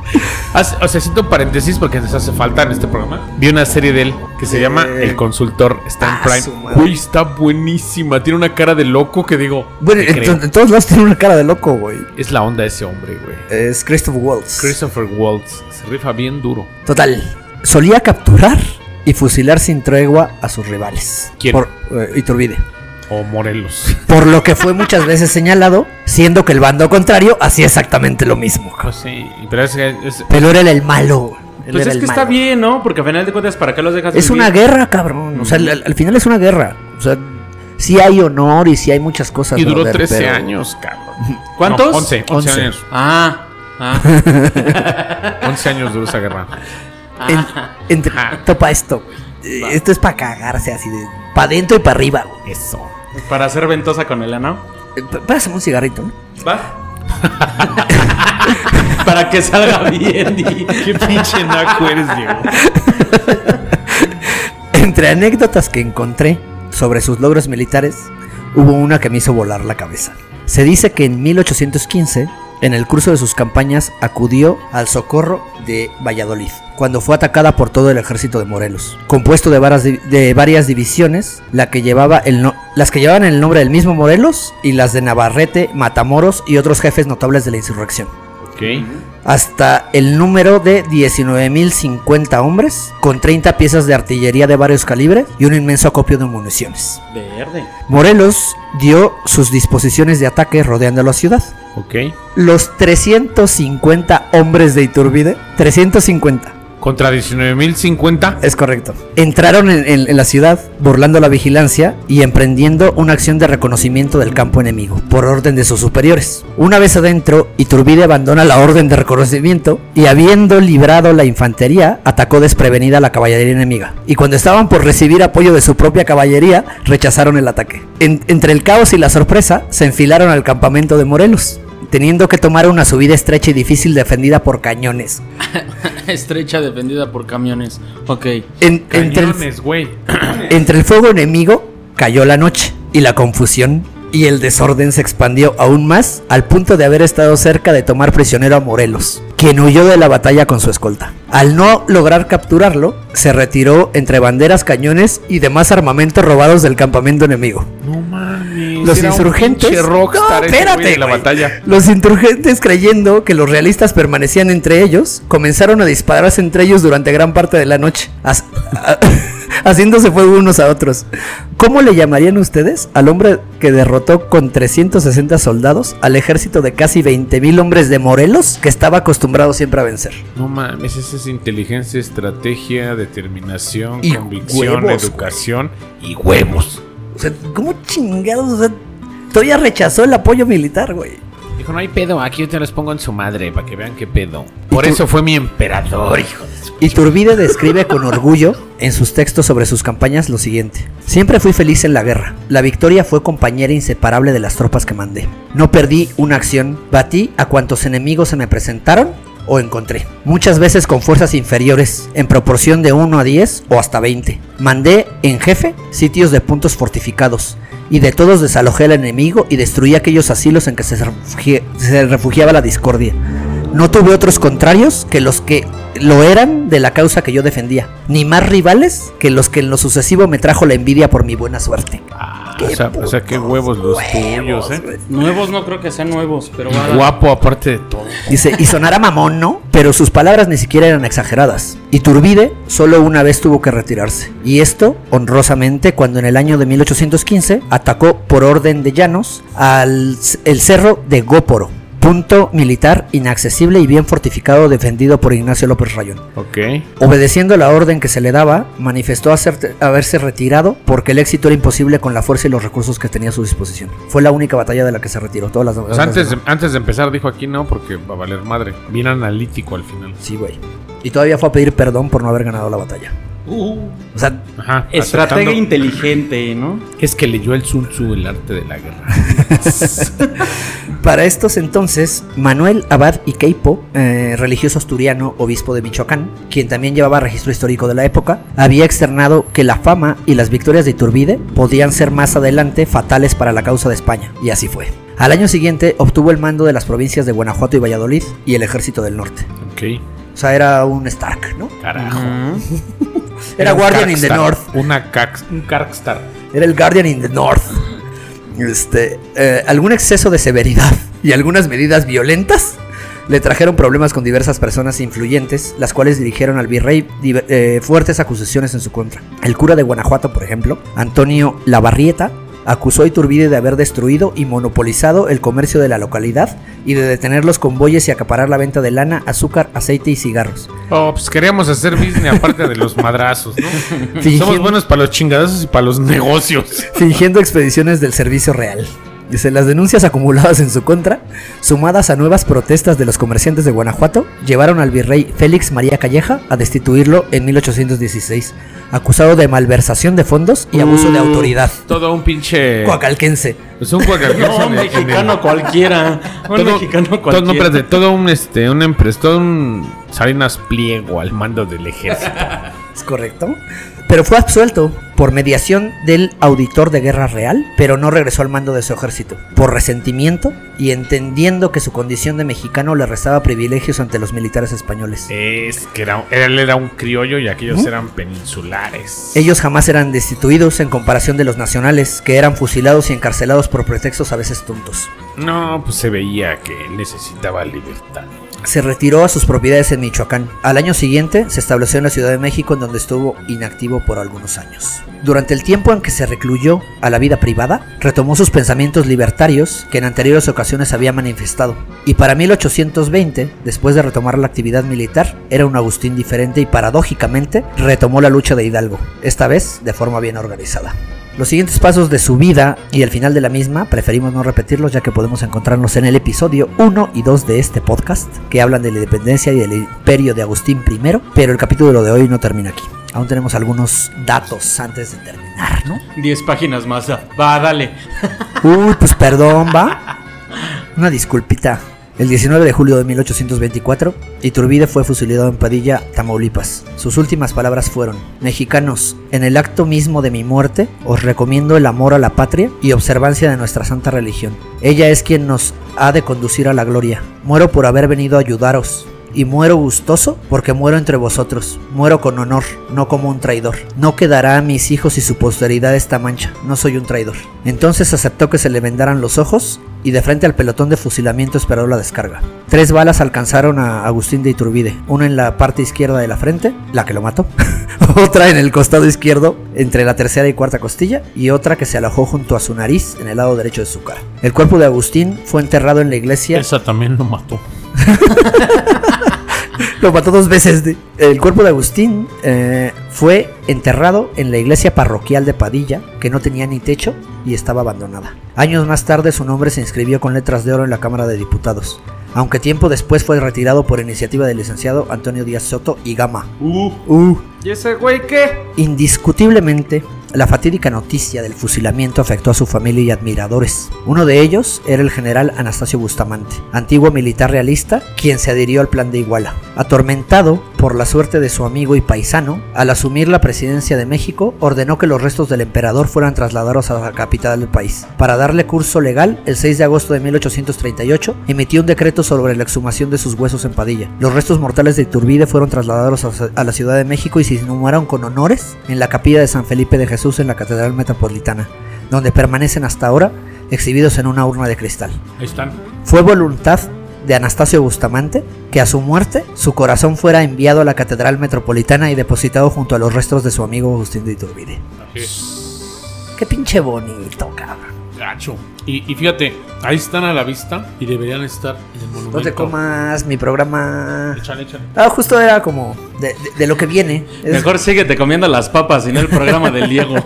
Speaker 1: O sea, siento paréntesis porque nos hace falta en este programa. Vi una serie de él que se
Speaker 2: Eh.
Speaker 1: llama El Consultor. Está
Speaker 2: Ah,
Speaker 1: en
Speaker 2: su
Speaker 1: Prime. Uy, está buenísima. Tiene una cara de loco que digo.
Speaker 2: Bueno, en, todos lados tiene una cara de loco, güey.
Speaker 1: Es la onda de ese hombre, güey.
Speaker 2: Es Christoph Waltz.
Speaker 1: Christopher Waltz. Se rifa bien duro.
Speaker 2: Total. Solía capturar y fusilar sin tregua a sus rivales.
Speaker 1: ¿Quién?
Speaker 2: Por eh, Iturbide.
Speaker 1: O Morelos.
Speaker 2: Por lo que fue muchas veces señalado, siendo que el bando contrario hacía exactamente lo mismo.
Speaker 1: Pues sí, pero es, es-
Speaker 2: Pero era el malo. Él
Speaker 5: Pues es que está bien, ¿no? Porque a final de cuentas, ¿para qué los dejas
Speaker 2: Es
Speaker 5: vivir?
Speaker 2: una guerra, cabrón. O sea, al, al final es una guerra. O sea, sí hay honor y sí hay muchas cosas.
Speaker 1: y duró
Speaker 2: brother,
Speaker 1: 13
Speaker 2: pero-
Speaker 1: años, cabrón.
Speaker 5: ¿Cuántos?
Speaker 1: No, 11, 11
Speaker 2: 11.
Speaker 1: años.
Speaker 5: Ah, ah.
Speaker 1: 11 años duró esa guerra.
Speaker 2: En- entre- topa esto, güey. Esto es para cagarse así de. Para adentro y para arriba, güey.
Speaker 1: Eso.
Speaker 5: Para hacer ventosa con el ano.
Speaker 2: Pásame un cigarrito.
Speaker 5: Va. Para que salga bien, di.
Speaker 1: Qué pinche naco eres, Diego.
Speaker 2: Entre anécdotas que encontré sobre sus logros militares, hubo una que me hizo volar la cabeza. Se dice que en 1815, en el curso de sus campañas, acudió al socorro de Valladolid, cuando fue atacada por todo el ejército de Morelos, compuesto de varias, divisiones, la que llevaba el no- las que llevaban el nombre del mismo Morelos y las de Navarrete, Matamoros y otros jefes notables de la insurrección. Hasta el número de 19.050 hombres, con 30 piezas de artillería de varios calibres y un inmenso acopio de municiones.
Speaker 5: Verde.
Speaker 2: Morelos dio sus disposiciones de ataque rodeando la ciudad.
Speaker 1: Ok.
Speaker 2: Los 350 hombres de Iturbide, 350,
Speaker 1: Contra 19.050.
Speaker 2: es correcto, entraron en, la ciudad burlando la vigilancia y emprendiendo una acción de reconocimiento del campo enemigo por orden de sus superiores. Una vez adentro, Iturbide abandona la orden de reconocimiento y habiendo librado la infantería, atacó desprevenida a la caballería enemiga. Y cuando estaban por recibir apoyo de su propia caballería, rechazaron el ataque. En- entre el caos y la sorpresa, se enfilaron al campamento de Morelos. Teniendo que tomar una subida estrecha y difícil defendida por cañones.
Speaker 5: Estrecha defendida por camiones. Ok.
Speaker 2: En- entre
Speaker 1: Cañones, güey.
Speaker 2: Entre el fuego enemigo cayó la noche y la confusión y el desorden se expandió aún más al punto de haber estado cerca de tomar prisionero a Morelos, quien huyó de la batalla con su escolta. Al no lograr capturarlo, se retiró entre banderas, cañones y demás armamentos robados del campamento enemigo.
Speaker 1: No mames.
Speaker 2: Los insurgentes. No,
Speaker 1: güey
Speaker 2: espérate,
Speaker 1: la batalla.
Speaker 2: Los insurgentes, creyendo que los realistas permanecían entre ellos, comenzaron a dispararse entre ellos durante gran parte de la noche, haciéndose fuego unos a otros. ¿Cómo le llamarían ustedes al hombre que derrotó con 360 soldados al ejército de casi 20.000 hombres de Morelos que estaba acostumbrado siempre a vencer?
Speaker 1: No mames, esa es inteligencia, estrategia, determinación,
Speaker 2: Y
Speaker 1: convicción,
Speaker 2: huevos,
Speaker 1: educación y huevos.
Speaker 2: O sea, ¿cómo chingados? O sea, todavía rechazó el apoyo militar, güey.
Speaker 1: Dijo, no hay pedo, aquí yo te los pongo en su madre para que vean qué pedo. Por eso fue mi emperador, hijo de su...
Speaker 2: Iturbide describe con orgullo en sus textos sobre sus campañas lo siguiente. Siempre fui feliz en la guerra. La victoria fue compañera inseparable de las tropas que mandé. No perdí una acción. Batí a cuantos enemigos se me presentaron o encontré. Muchas veces con fuerzas inferiores, en proporción de 1 a 10 o hasta 20. Mandé en jefe sitios de puntos fortificados. Y de todos desalojé al enemigo y destruí aquellos asilos en que se, refugi- se refugiaba la discordia. No tuve otros contrarios que los que lo eran de la causa que yo defendía, ni más rivales que los que en lo sucesivo me trajo la envidia por mi buena suerte.
Speaker 1: O sea, o sea, qué huevos los tuyos, eh.
Speaker 5: Nuevos no creo que sean nuevos, pero.
Speaker 1: Guapo aparte de todo.
Speaker 2: Dice, y sonará mamón, ¿no? Pero sus palabras ni siquiera eran exageradas. Iturbide solo una vez tuvo que retirarse. Y esto, honrosamente, cuando en el año de 1815 atacó por orden de Llanos al el cerro de Góporo. Punto militar inaccesible y bien fortificado defendido por Ignacio López Rayón.
Speaker 1: Ok.
Speaker 2: Obedeciendo la orden que se le daba, manifestó hacer- haberse retirado porque el éxito era imposible con la fuerza y los recursos que tenía a su disposición. Fue la única batalla de la que se retiró. Todas las
Speaker 1: sea, antes de, antes de empezar dijo aquí no, porque va a valer madre. Bien analítico al final.
Speaker 2: Sí, güey. Y todavía fue a pedir perdón por no haber ganado la batalla.
Speaker 5: Uh,
Speaker 2: O sea,
Speaker 1: Ajá.
Speaker 5: estratega inteligente, ¿no?
Speaker 1: Es que leyó el Sun Tzu, el arte de la guerra.
Speaker 2: para estos entonces, Manuel Abad y Queipo, eh, religioso asturiano, obispo de Michoacán, quien también llevaba registro histórico de la época, había externado que la fama y las victorias de Iturbide podían ser más adelante fatales para la causa de España, y así fue. Al año siguiente obtuvo el mando de las provincias de Guanajuato y Valladolid y el ejército del norte.
Speaker 1: ok.
Speaker 2: O sea, era un Stark, ¿no?
Speaker 1: Carajo.
Speaker 2: Era Guardian in the North.
Speaker 1: Una un Karkstar.
Speaker 2: Era el Guardian in the North. Este, eh, algún exceso de severidad y algunas medidas violentas le trajeron problemas con diversas personas influyentes, las cuales dirigieron al virrey eh, fuertes acusaciones en su contra. El cura de Guanajuato, por ejemplo, Antonio Lavarrieta, acusó a Iturbide de haber destruido y monopolizado el comercio de la localidad y de detener los convoyes y acaparar la venta de lana, azúcar, aceite y cigarros.
Speaker 1: Oh, pues queríamos hacer business aparte de los madrazos, ¿no?
Speaker 2: Fingiendo-
Speaker 1: Somos buenos para los chingadazos y para los negocios.
Speaker 2: fingiendo expediciones del servicio real. Dice, las denuncias acumuladas en su contra, sumadas a nuevas protestas de los comerciantes de Guanajuato, llevaron al virrey Félix María Calleja a destituirlo en 1816, acusado de malversación de fondos y abuso de
Speaker 1: Uh,
Speaker 2: autoridad.
Speaker 1: Todo un pinche.
Speaker 2: Coacalquense.
Speaker 1: Es un coacalquense
Speaker 5: No,
Speaker 1: el-
Speaker 5: mexicano cualquiera. Un
Speaker 1: todo,
Speaker 5: mexicano
Speaker 1: todo-
Speaker 5: cualquiera.
Speaker 1: no, espérate, todo un este, una empresa, todo un Salinas Pliego al mando del ejército.
Speaker 2: ¿Es correcto? Pero fue absuelto por mediación del auditor de guerra real, pero no regresó al mando de su ejército, por resentimiento y entendiendo que su condición de mexicano le restaba privilegios ante los militares españoles.
Speaker 1: es que era, él era un criollo y aquellos eran peninsulares.
Speaker 2: Ellos jamás eran destituidos en comparación de los nacionales, que eran fusilados y encarcelados por pretextos a veces tontos.
Speaker 1: No, pues se veía que él necesitaba libertad.
Speaker 2: Se retiró a sus propiedades en Michoacán. Al año siguiente se estableció en la Ciudad de México, en donde estuvo inactivo por algunos años. Durante el tiempo en que se recluyó a la vida privada, retomó sus pensamientos libertarios que en anteriores ocasiones había manifestado. Y para 1820, después de retomar la actividad militar, era un Agustín diferente y paradójicamente retomó la lucha de Hidalgo, esta vez de forma bien organizada. Los siguientes pasos de su vida y el final de la misma preferimos no repetirlos ya que podemos encontrarnos en el episodio 1 y 2 de este podcast que hablan de la independencia y del imperio de Agustín I, pero el capítulo de hoy no termina aquí. Aún tenemos algunos datos antes de terminar, ¿no?
Speaker 5: 10 páginas más. Va, dale.
Speaker 2: Uy, pues perdón, va. Una disculpita. El 19 de julio de 1824, Iturbide fue fusilado en Padilla, Tamaulipas. Sus últimas palabras fueron, Mexicanos, en el acto mismo de mi muerte, os recomiendo el amor a la patria y observancia de nuestra santa religión. Ella es quien nos ha de conducir a la gloria. Muero por haber venido a ayudaros, y muero gustoso porque muero entre vosotros. Muero con honor, no como un traidor. No quedará a mis hijos y su posteridad esta mancha. No soy un traidor. Entonces aceptó que se le vendaran los ojos y de frente al pelotón de fusilamiento esperó la descarga. Tres balas alcanzaron a Agustín de Iturbide. Una en la parte izquierda de la frente, la que lo mató. otra en el costado izquierdo, entre la tercera y cuarta costilla, y otra que se alojó junto a su nariz en el lado derecho de su cara. El cuerpo de Agustín fue enterrado en la iglesia.
Speaker 1: Esa también lo mató.
Speaker 2: Lo mató dos veces. de- El cuerpo de Agustín eh, fue enterrado en la iglesia parroquial de Padilla, que no tenía ni techo, y estaba abandonada. Años más tarde su nombre se inscribió con letras de oro en la Cámara de Diputados, aunque tiempo después fue retirado por iniciativa del licenciado Antonio Díaz Soto y Gama.
Speaker 3: Uh,
Speaker 2: Uh.
Speaker 3: ¿y ese güey qué?
Speaker 2: Indiscutiblemente, la fatídica noticia del fusilamiento afectó a su familia y admiradores. Uno de ellos era el general Anastasio Bustamante, antiguo militar realista, quien se adhirió al plan de Iguala. Atormentado por la suerte de su amigo y paisano, al asumir la presidencia de México, ordenó que los restos del emperador fueran trasladados a la capital del país. Para darle curso legal, el 6 de agosto de 1838 emitió un decreto sobre la exhumación de sus huesos en Padilla. Los restos mortales de Iturbide fueron trasladados a la Ciudad de México y se inhumaron con honores en la capilla de San Felipe de Jesús en la Catedral Metropolitana, donde permanecen hasta ahora exhibidos en una urna de cristal.
Speaker 1: Ahí están.
Speaker 2: Fue voluntad de Anastasio Bustamante que a su muerte su corazón fuera enviado a la Catedral Metropolitana y depositado junto a los restos de su amigo Agustín de Iturbide.
Speaker 1: Así es.
Speaker 2: Qué pinche bonito, cabrón.
Speaker 1: Gacho. Y, y fíjate, ahí están a la vista y deberían estar en el monumento.
Speaker 2: No te comas mi programa.
Speaker 1: Échale, échale.
Speaker 2: Ah, justo era como de, de- de lo que viene. Es-
Speaker 5: Mejor síguete comiendo las papas y no el programa del Diego.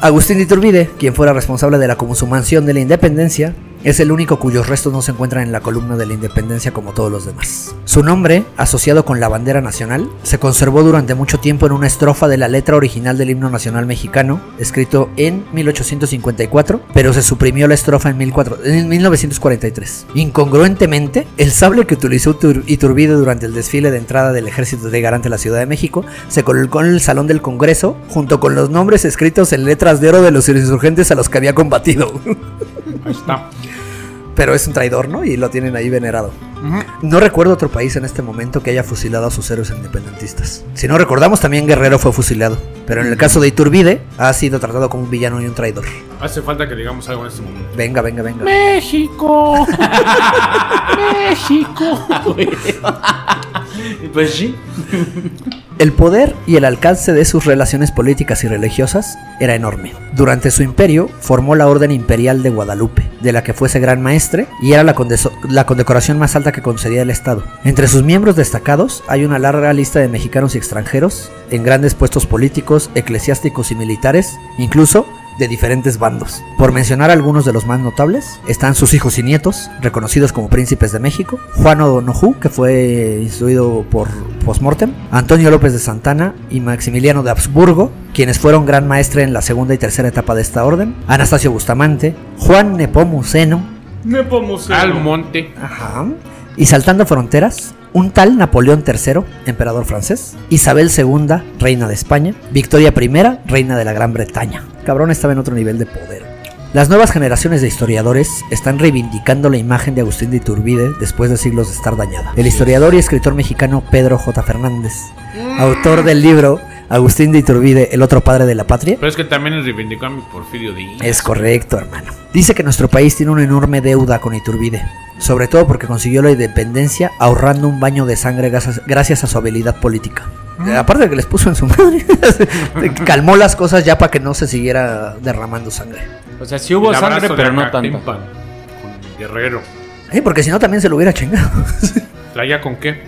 Speaker 2: Agustín de Iturbide, quien fuera responsable de la consumación de la independencia, es el único cuyos restos no se encuentran en la columna de la independencia como todos los demás. Su nombre, asociado con la bandera nacional, se conservó durante mucho tiempo en una estrofa de la letra original del himno nacional mexicano, escrito en 1854, pero se suprimió la estrofa en, 14 en 1943. Incongruentemente, el sable que utilizó Tur- Iturbide durante el desfile de entrada del ejército de Garante a la Ciudad de México se colocó en el Salón del Congreso junto con los nombres escritos en letras de oro de los insurgentes a los que había combatido.
Speaker 1: Ahí está.
Speaker 2: Pero es un traidor, ¿no? Y lo tienen ahí venerado. No recuerdo otro país en este momento que haya fusilado a sus héroes independentistas. Si no recordamos, también Guerrero fue fusilado. Pero en el caso de Iturbide, ha sido tratado como un villano y un traidor.
Speaker 1: Hace falta que digamos algo en este momento.
Speaker 2: Venga, venga, venga.
Speaker 1: México. México.
Speaker 5: pues sí.
Speaker 2: El poder y el alcance de sus relaciones políticas y religiosas era enorme. Durante su imperio formó la Orden Imperial de Guadalupe, de la que fuese gran maestre y era la, la condecoración más alta que concedía el Estado. Entre sus miembros destacados hay una larga lista de mexicanos y extranjeros en grandes puestos políticos, eclesiásticos y militares, incluso de diferentes bandos. Por mencionar algunos de los más notables, están sus hijos y nietos, reconocidos como príncipes de México, Juan O'Donoghue, que fue instruido por postmortem, Antonio López de Santana y Maximiliano de Habsburgo, quienes fueron gran maestre en la segunda y tercera etapa de esta orden, Anastasio Bustamante, Juan Nepomuceno,
Speaker 1: Al monte.
Speaker 2: Ajá. Y saltando fronteras, un tal Napoleón III, emperador francés, Isabel II, reina de España, Victoria I, reina de la Gran Bretaña. Cabrón estaba en otro nivel de poder. Las nuevas generaciones de historiadores están reivindicando la imagen de Agustín de Iturbide después de siglos de estar dañada. El historiador y escritor mexicano Pedro J. Fernández, autor del libro Agustín de Iturbide, el otro padre de la patria,
Speaker 1: Pero es que también reivindicó a mi Porfirio Díaz.
Speaker 2: es correcto, hermano. Dice que nuestro país tiene una enorme deuda con Iturbide, sobre todo porque consiguió la independencia ahorrando un baño de sangre gracias, a su habilidad política. Eh, Aparte de que les puso en su madre, calmó las cosas ya para que no se siguiera derramando sangre.
Speaker 5: O sea, sí hubo sangre, pero no tanta.
Speaker 1: Acatempan Con Guerrero.
Speaker 2: Eh, porque si no también se lo hubiera chingado.
Speaker 1: ¿Traía con qué?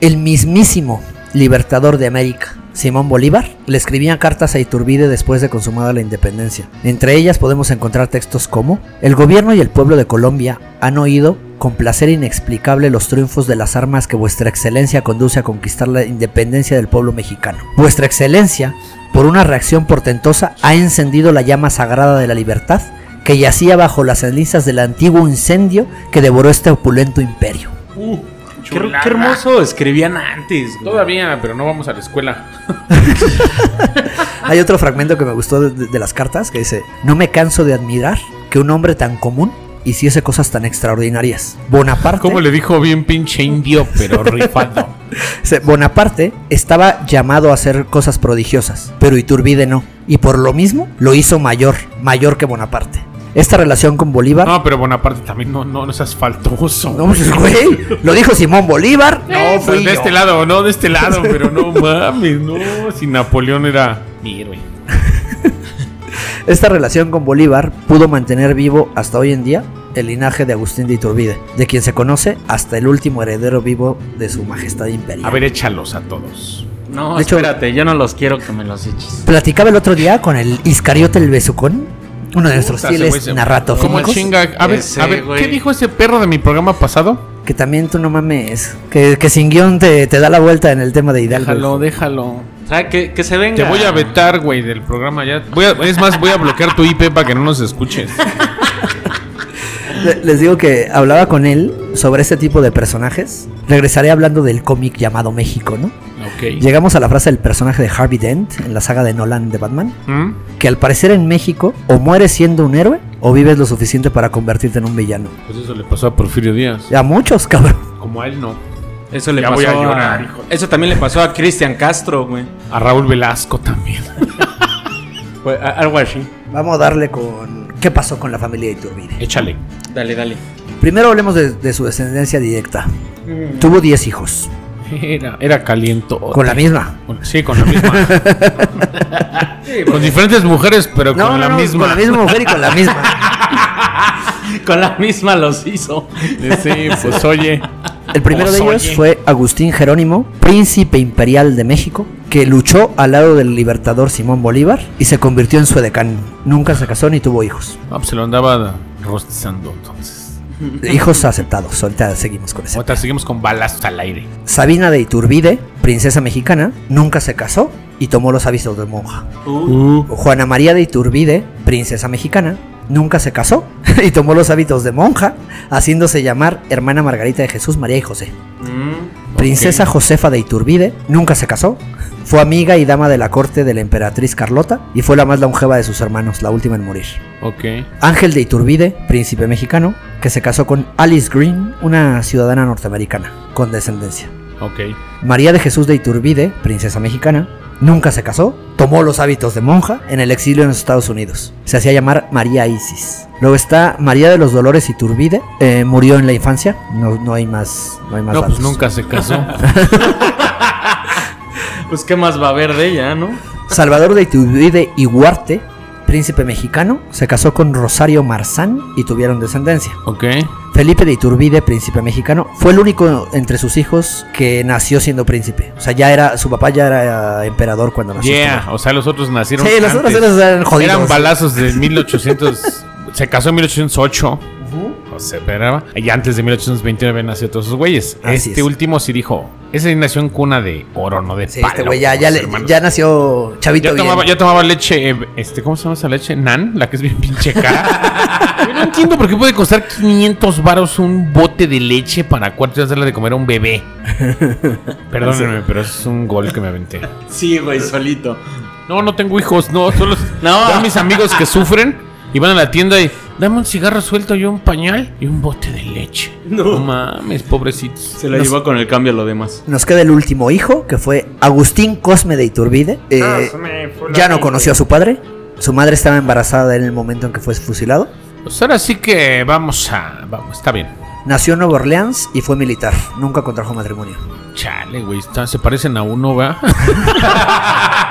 Speaker 2: El mismísimo libertador de América, Simón Bolívar, le escribía cartas a Iturbide después de consumada la independencia. Entre ellas podemos encontrar textos como: El gobierno y el pueblo de Colombia han oído con placer inexplicable los triunfos de las armas que vuestra excelencia conduce a conquistar la independencia del pueblo mexicano. Vuestra excelencia, por una reacción portentosa, ha encendido la llama sagrada de la libertad que yacía bajo las cenizas del antiguo incendio que devoró este opulento imperio.
Speaker 5: Qué, qué hermoso escribían antes. güey.
Speaker 1: Todavía, pero no vamos a la escuela.
Speaker 2: Hay otro fragmento que me gustó de, de- de las cartas que dice, no me canso de admirar que un hombre tan común hiciese cosas tan extraordinarias. Bonaparte,
Speaker 1: Como le dijo bien pinche indio, pero rifado.
Speaker 2: Bonaparte estaba llamado a hacer cosas prodigiosas, pero Iturbide no. Y por lo mismo lo hizo mayor, mayor que Bonaparte. Esta relación con Bolívar...
Speaker 1: No, pero Bonaparte también no, no, no es asfaltoso.
Speaker 2: No, pues, güey, lo dijo Simón Bolívar. No, fui
Speaker 1: de este lado, no, de este lado, pero no mames, no. Si Napoleón era mi héroe.
Speaker 2: Esta relación con Bolívar pudo mantener vivo hasta hoy en día el linaje de Agustín de Iturbide, de quien se conoce hasta el último heredero vivo de su majestad imperial.
Speaker 1: A ver, échalos a todos.
Speaker 5: No,
Speaker 2: De hecho-
Speaker 5: espérate, yo no los quiero que me los eches.
Speaker 2: Platicaba el otro día con el Iscariote el Besucón, uno de nuestros fieles
Speaker 1: se-
Speaker 5: Como
Speaker 1: chinga. A ver,
Speaker 5: Ese
Speaker 1: a ver,
Speaker 5: güey.
Speaker 1: ¿qué dijo ese perro de mi programa pasado?
Speaker 2: que también tú no mames, que, que sin guion te, te da la vuelta en el tema de Hidalgo.
Speaker 1: Déjalo, déjalo.
Speaker 5: O sea, que, que se venga.
Speaker 1: Te voy a vetar, güey, del programa ya. Voy a- es más, voy a bloquear tu IP para que no nos escuches.
Speaker 2: Le- Les digo que hablaba con él sobre este tipo de personajes. Regresaré hablando del cómic llamado México, ¿no? Llegamos a la frase del personaje de Harvey Dent en la saga de Nolan de Batman,
Speaker 1: ¿Mm?
Speaker 2: que al parecer en México o mueres siendo un héroe o vives lo suficiente para convertirte en un villano.
Speaker 1: Pues eso le pasó a Porfirio Díaz.
Speaker 2: A muchos, cabrón.
Speaker 1: Como a él no.
Speaker 5: Eso le
Speaker 1: Ya
Speaker 5: pasó
Speaker 1: voy a
Speaker 5: a,
Speaker 1: llorar, hijo.
Speaker 5: Eso también le pasó a Cristian Castro, güey.
Speaker 1: A Raúl Velasco también.
Speaker 5: Fue a- algo así.
Speaker 2: Vamos a darle con qué pasó con la familia de Iturbide.
Speaker 1: Échale.
Speaker 5: Dale, dale.
Speaker 2: Primero hablemos de, de su descendencia directa. Tuvo 10 hijos,
Speaker 1: Era, era caliento.
Speaker 2: con la misma.
Speaker 1: Sí, con la misma. con diferentes mujeres, pero
Speaker 2: No,
Speaker 1: con
Speaker 2: no,
Speaker 1: la misma.
Speaker 2: con la misma mujer y con la misma.
Speaker 5: Con la misma los hizo.
Speaker 1: Sí, pues oye.
Speaker 2: El primero de
Speaker 1: Pues,
Speaker 2: ellos
Speaker 1: oye.
Speaker 2: fue Agustín Jerónimo, príncipe imperial de México, que luchó al lado del libertador Simón Bolívar y se convirtió en su edecán. Nunca se casó ni tuvo hijos.
Speaker 1: Ah, pues se lo andaba rostizando entonces.
Speaker 2: Hijos aceptados. Ahorita seguimos con eso.
Speaker 1: Ahorita seguimos con balazos al aire.
Speaker 2: Sabina de Iturbide, princesa mexicana, nunca se casó y tomó los hábitos de monja. Juana María de Iturbide, princesa mexicana, nunca se casó y tomó los hábitos de monja, haciéndose llamar hermana Margarita de Jesús, María y José.
Speaker 5: Mm.
Speaker 2: Princesa Josefa de Iturbide, nunca se casó. Fue amiga y dama de la corte de la emperatriz Carlota y fue la más longeva de sus hermanos, la última en morir.
Speaker 1: Ok.
Speaker 2: Ángel de Iturbide, príncipe mexicano, que se casó con Alice Green, una ciudadana norteamericana, con descendencia.
Speaker 1: Ok.
Speaker 2: María de Jesús de Iturbide, princesa mexicana, nunca se casó, tomó los hábitos de monja en el exilio en los Estados Unidos. Se hacía llamar María Isis. Luego está María de los Dolores Iturbide, eh, murió en la infancia, no, no hay más, no hay más
Speaker 1: No, pues
Speaker 2: datos.
Speaker 1: nunca se casó.
Speaker 5: Pues qué más va a haber de ella, ¿no?
Speaker 2: Salvador de Iturbide y Huarte, príncipe mexicano, se casó con Rosario Marzán y tuvieron descendencia.
Speaker 1: ok.
Speaker 2: Felipe de Iturbide, príncipe mexicano, fue el único entre sus hijos que nació siendo príncipe. O sea, ya era, su papá ya era emperador cuando nació.
Speaker 1: Yeah. O sea, los otros nacieron.
Speaker 2: Sí, los otros eran jodidos.
Speaker 1: Eran balazos de 1800. se casó en 1808. O se esperaba. Y antes de 1829 nació todos esos güeyes.
Speaker 2: Así
Speaker 1: este
Speaker 2: es.
Speaker 1: último sí dijo. Ese nació en cuna de oro, no de
Speaker 2: Sí,
Speaker 1: palo.
Speaker 2: este güey ya, le- nació chavito
Speaker 1: Ya
Speaker 2: bien.
Speaker 1: tomaba, ya tomaba leche, eh, este, ¿cómo se llama esa leche? Nan, la que es bien pinche cara. Yo no entiendo por qué puede costar 500 varos un bote de leche para cuatro hacerle de comer a un bebé. Perdónenme, pero es un gol que me aventé.
Speaker 5: Sí, güey, solito.
Speaker 1: No, no tengo hijos, no, solo
Speaker 5: No.
Speaker 1: son mis amigos que sufren y van a la tienda y dame un cigarro suelto y un pañal y un bote de leche. No, mames, pobrecitos.
Speaker 5: Se la llevó con el cambio a lo demás.
Speaker 2: Nos queda el último hijo, que fue Agustín Cosme de Iturbide. Eh, ya no conoció a su padre. Su madre estaba embarazada en el momento en que fue fusilado.
Speaker 1: Pues ahora sí que vamos a. Vamos, está bien.
Speaker 2: Nació en Nueva Orleans y fue militar. Nunca contrajo matrimonio.
Speaker 1: Chale, güey, está- se parecen a uno, ¿va?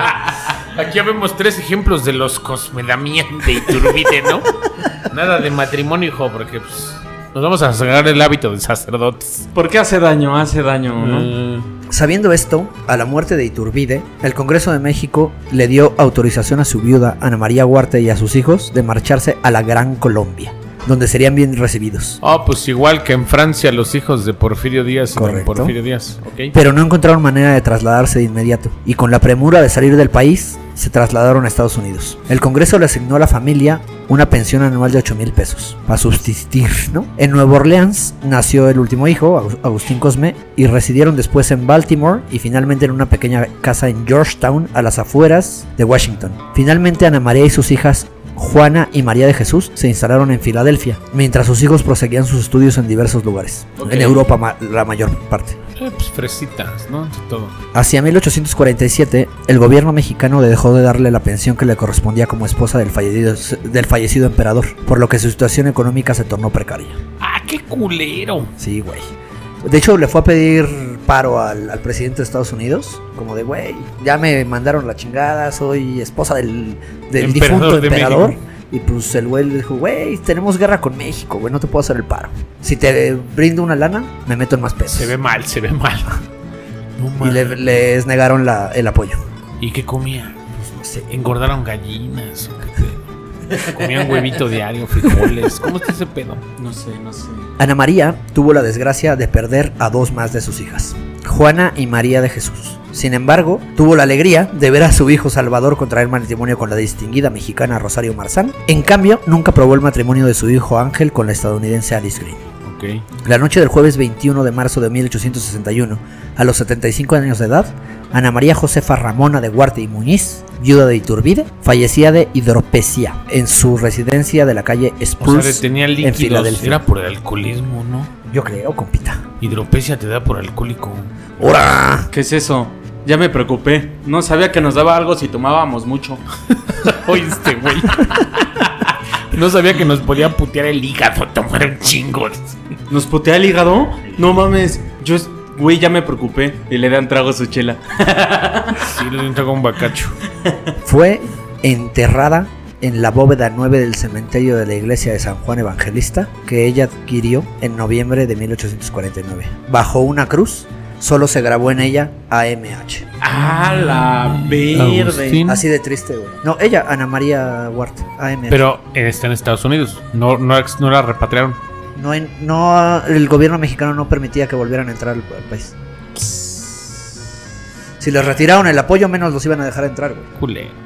Speaker 1: Aquí ya vemos tres ejemplos de los Cosmedamián de Iturbide, ¿no? Nada de matrimonio, hijo, porque pues, nos vamos a sacar el hábito de sacerdotes.
Speaker 5: ¿Por qué hace daño? Hace daño, ¿no?
Speaker 1: Eh,
Speaker 2: Sabiendo esto, a la muerte de Iturbide, el Congreso de México le dio autorización a su viuda Ana María Huarte y a sus hijos de marcharse a la Gran Colombia, donde serían bien recibidos.
Speaker 1: Ah, pues igual que en Francia los hijos de Porfirio Díaz
Speaker 2: Correcto.
Speaker 1: Porfirio Díaz.
Speaker 2: Pero no encontraron manera de trasladarse de inmediato, y con la premura de salir del país, se trasladaron a Estados Unidos. El Congreso le asignó a la familia una pensión anual de 8 mil pesos para subsistir, ¿no? En Nueva Orleans nació el último hijo, Agus- Agustín Cosme, y residieron después en Baltimore y finalmente en una pequeña casa en Georgetown, a las afueras de Washington. Finalmente Ana María y sus hijas Juana y María de Jesús se instalaron en Filadelfia, mientras sus hijos proseguían sus estudios en diversos lugares, en Europa ma- la mayor parte.
Speaker 1: Eh, pues fresitas, ¿no? Todo.
Speaker 2: Hacia 1847, el gobierno mexicano dejó de darle la pensión que le correspondía como esposa del fallecido, del fallecido emperador, por lo que su situación económica se tornó precaria.
Speaker 1: ¡Ah, qué culero!
Speaker 2: Sí, güey. De hecho, le fue a pedir paro al, al presidente de Estados Unidos, como de, güey, ya me mandaron la chingada, soy esposa del, del
Speaker 1: Emperador
Speaker 2: difunto
Speaker 1: de
Speaker 2: emperador.
Speaker 1: México.
Speaker 2: Y pues el güey le dijo, güey, tenemos guerra con México, güey, no te puedo hacer el paro. Si te brindo una lana, me meto en más pesos.
Speaker 1: Se ve mal, se ve mal. No
Speaker 2: y le- les negaron la- el apoyo.
Speaker 1: ¿Y qué comía? Pues no sé, engordaron gallinas. o qué pedo. Comían huevito diario, frijoles. ¿Cómo está ese pedo?
Speaker 5: No sé, no sé.
Speaker 2: Ana María tuvo la desgracia de perder a dos más de sus hijas, Juana y María de Jesús. Sin embargo, tuvo la alegría de ver a su hijo Salvador contraer matrimonio con la distinguida mexicana Rosario Marzán. En cambio, nunca probó el matrimonio de su hijo Ángel con la estadounidense Alice Green. La noche del jueves 21 de marzo de 1861, a los 75 años de edad, Ana María Josefa Ramona de Huarte y Muñiz, viuda de Iturbide, fallecía de hidropecia en su residencia de la calle
Speaker 1: O
Speaker 2: Spruce
Speaker 1: sea, tenía
Speaker 2: en
Speaker 1: líquidos.
Speaker 2: Filadelfia.
Speaker 1: Era por el alcoholismo, ¿no?
Speaker 2: Yo creo, compita.
Speaker 1: Hidropecia te da por alcohólico.
Speaker 2: ¡Hora!
Speaker 5: ¿Qué es eso? Ya me preocupé. No sabía que nos daba algo si tomábamos mucho.
Speaker 1: Oíste, güey. No sabía que nos podía putear el hígado, tomar un chingo.
Speaker 5: ¿Nos putea el hígado? No mames. Yo, güey, ya me preocupé. Y le dan trago a su chela.
Speaker 1: Sí, le entrego un bacacho.
Speaker 2: Fue enterrada en la bóveda 9 del cementerio de la iglesia de San Juan Evangelista que ella adquirió en noviembre de 1849. Bajo una cruz, solo se grabó en ella AMH.
Speaker 5: ¡Ah, la verde!
Speaker 1: Agustín.
Speaker 2: Así de triste, güey. No, ella, Ana María Huarte, AMH.
Speaker 1: Pero está en Estados Unidos. No, no, no la repatriaron.
Speaker 2: no, en- no, el gobierno mexicano no permitía que volvieran a entrar al, al país. Si les retiraron el apoyo, menos los iban a dejar entrar, güey.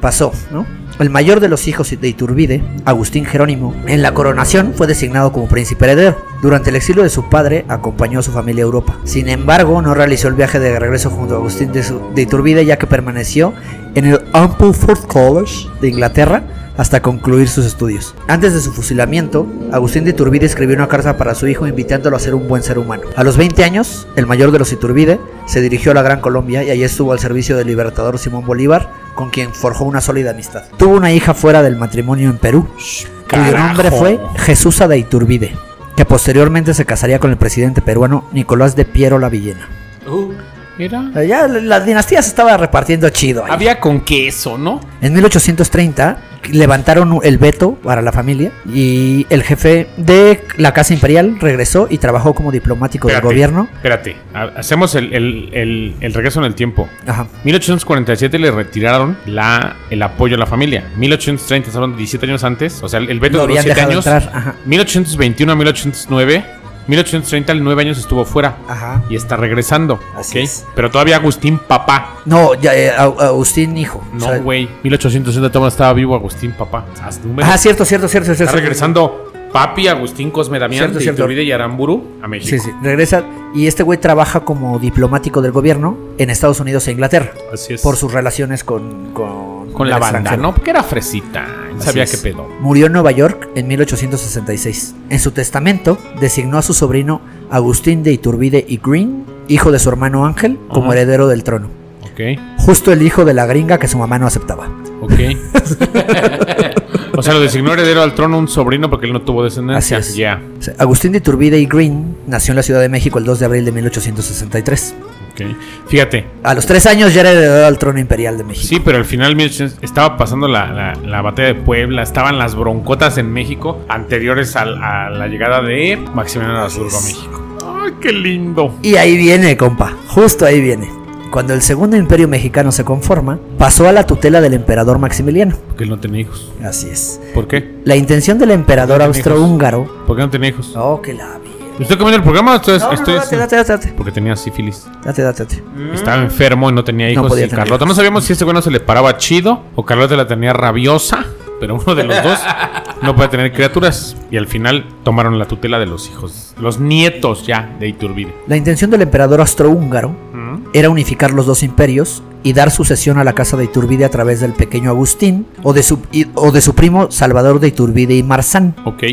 Speaker 2: Pasó, ¿no? El mayor de los hijos de Iturbide, Agustín Jerónimo, en la coronación fue designado como príncipe heredero. Durante el exilio de su padre, acompañó a su familia a Europa. Sin embargo, no realizó el viaje de regreso junto a Agustín de, su- de Iturbide, ya que permaneció en el Ampleforth College de Inglaterra hasta concluir sus estudios. Antes de su fusilamiento, Agustín de Iturbide escribió una carta para su hijo invitándolo a ser un buen ser humano. A los 20 años, el mayor de los Iturbide se dirigió a la Gran Colombia y allí estuvo al servicio del libertador Simón Bolívar, con quien forjó una sólida amistad. Tuvo una hija fuera del matrimonio en Perú, cuyo nombre fue Jesusa de Iturbide, que posteriormente se casaría con el presidente peruano Nicolás de Piero La Villena.
Speaker 5: Uh,
Speaker 1: Era.
Speaker 2: Ya la, la dinastía se estaba repartiendo chido. ahí.
Speaker 1: Había con queso, ¿no?
Speaker 2: En 1830 levantaron el veto para la familia y el jefe de la Casa Imperial regresó y trabajó como diplomático del gobierno.
Speaker 1: Espérate. Ha- Hacemos el, el- el- el regreso en el tiempo.
Speaker 2: Ajá.
Speaker 1: 1847 le retiraron la, el apoyo a la familia. 1830, son 17 años antes. O sea, el veto duró
Speaker 2: habían
Speaker 1: 7
Speaker 2: dejado
Speaker 1: años.
Speaker 2: entrar. Ajá.
Speaker 1: 1821 a 1809. 1830, el 9 años estuvo fuera.
Speaker 2: Ajá.
Speaker 1: Y está regresando.
Speaker 2: Así es.
Speaker 1: Pero todavía Agustín papá.
Speaker 2: No, ya, eh, Agustín hijo. O sea,
Speaker 1: No, güey. 1860 todavía estaba vivo Agustín papá.
Speaker 2: Ah, cierto, cierto, cierto.
Speaker 1: Está
Speaker 2: cierto.
Speaker 1: regresando papi Agustín Cosme Damián de. Iturbide y Aramburu a México.
Speaker 2: Sí, sí, regresa y este güey trabaja como diplomático del gobierno en Estados Unidos e Inglaterra
Speaker 1: Así es.
Speaker 2: por sus relaciones con, con,
Speaker 1: Con la banda,
Speaker 2: extranjero.
Speaker 1: ¿no? Porque era fresita.
Speaker 2: Así
Speaker 1: sabía
Speaker 2: es.
Speaker 1: qué pedo.
Speaker 2: Murió en Nueva York en 1866. En su testamento designó a su sobrino Agustín de Iturbide y Green, hijo de su hermano Ángel, como heredero del trono.
Speaker 1: Ok.
Speaker 2: Justo el hijo de la gringa que su mamá no aceptaba.
Speaker 1: Ok. o sea, lo designó heredero al trono un sobrino porque él no tuvo descendencia.
Speaker 2: Así es. Sea, Agustín de Iturbide y Green nació en la Ciudad de México el 2 de abril de 1863.
Speaker 1: Fíjate.
Speaker 2: A los tres años ya era heredero al trono imperial de México.
Speaker 1: Sí, pero al final 1800 estaba pasando la, la, la batalla de Puebla, estaban las broncotas en México anteriores a, la llegada de Maximiliano Habsburgo a México. ¡Ay, qué lindo!
Speaker 2: Y ahí viene, compa. Justo ahí viene. Cuando el segundo imperio mexicano se conforma, pasó a la tutela del emperador Maximiliano.
Speaker 1: Porque él no tenía hijos.
Speaker 2: Así es.
Speaker 1: ¿Por qué?
Speaker 2: La intención del emperador
Speaker 1: No
Speaker 2: austrohúngaro.
Speaker 1: ¿Por qué no tenía hijos?
Speaker 2: Oh, que la.
Speaker 1: ¿Estoy comiendo el programa estoy,
Speaker 2: No, no,
Speaker 1: estoy-
Speaker 2: no, date, date, date, date.
Speaker 1: Porque tenía sífilis.
Speaker 2: Date, date, date.
Speaker 1: Estaba enfermo y no tenía hijos.
Speaker 2: podía
Speaker 1: y
Speaker 2: tener
Speaker 1: Carlota,
Speaker 2: hijos.
Speaker 1: no sabíamos si este güey no se le paraba chido o Carlota la tenía rabiosa. Pero uno de los dos no puede tener criaturas. Y al final tomaron la tutela de los hijos, los nietos ya de Iturbide.
Speaker 2: La intención del emperador austrohúngaro era unificar los dos imperios y dar sucesión a la casa de Iturbide a través del pequeño Agustín o de su, o de su primo Salvador de Iturbide y Marzán.
Speaker 1: Ok.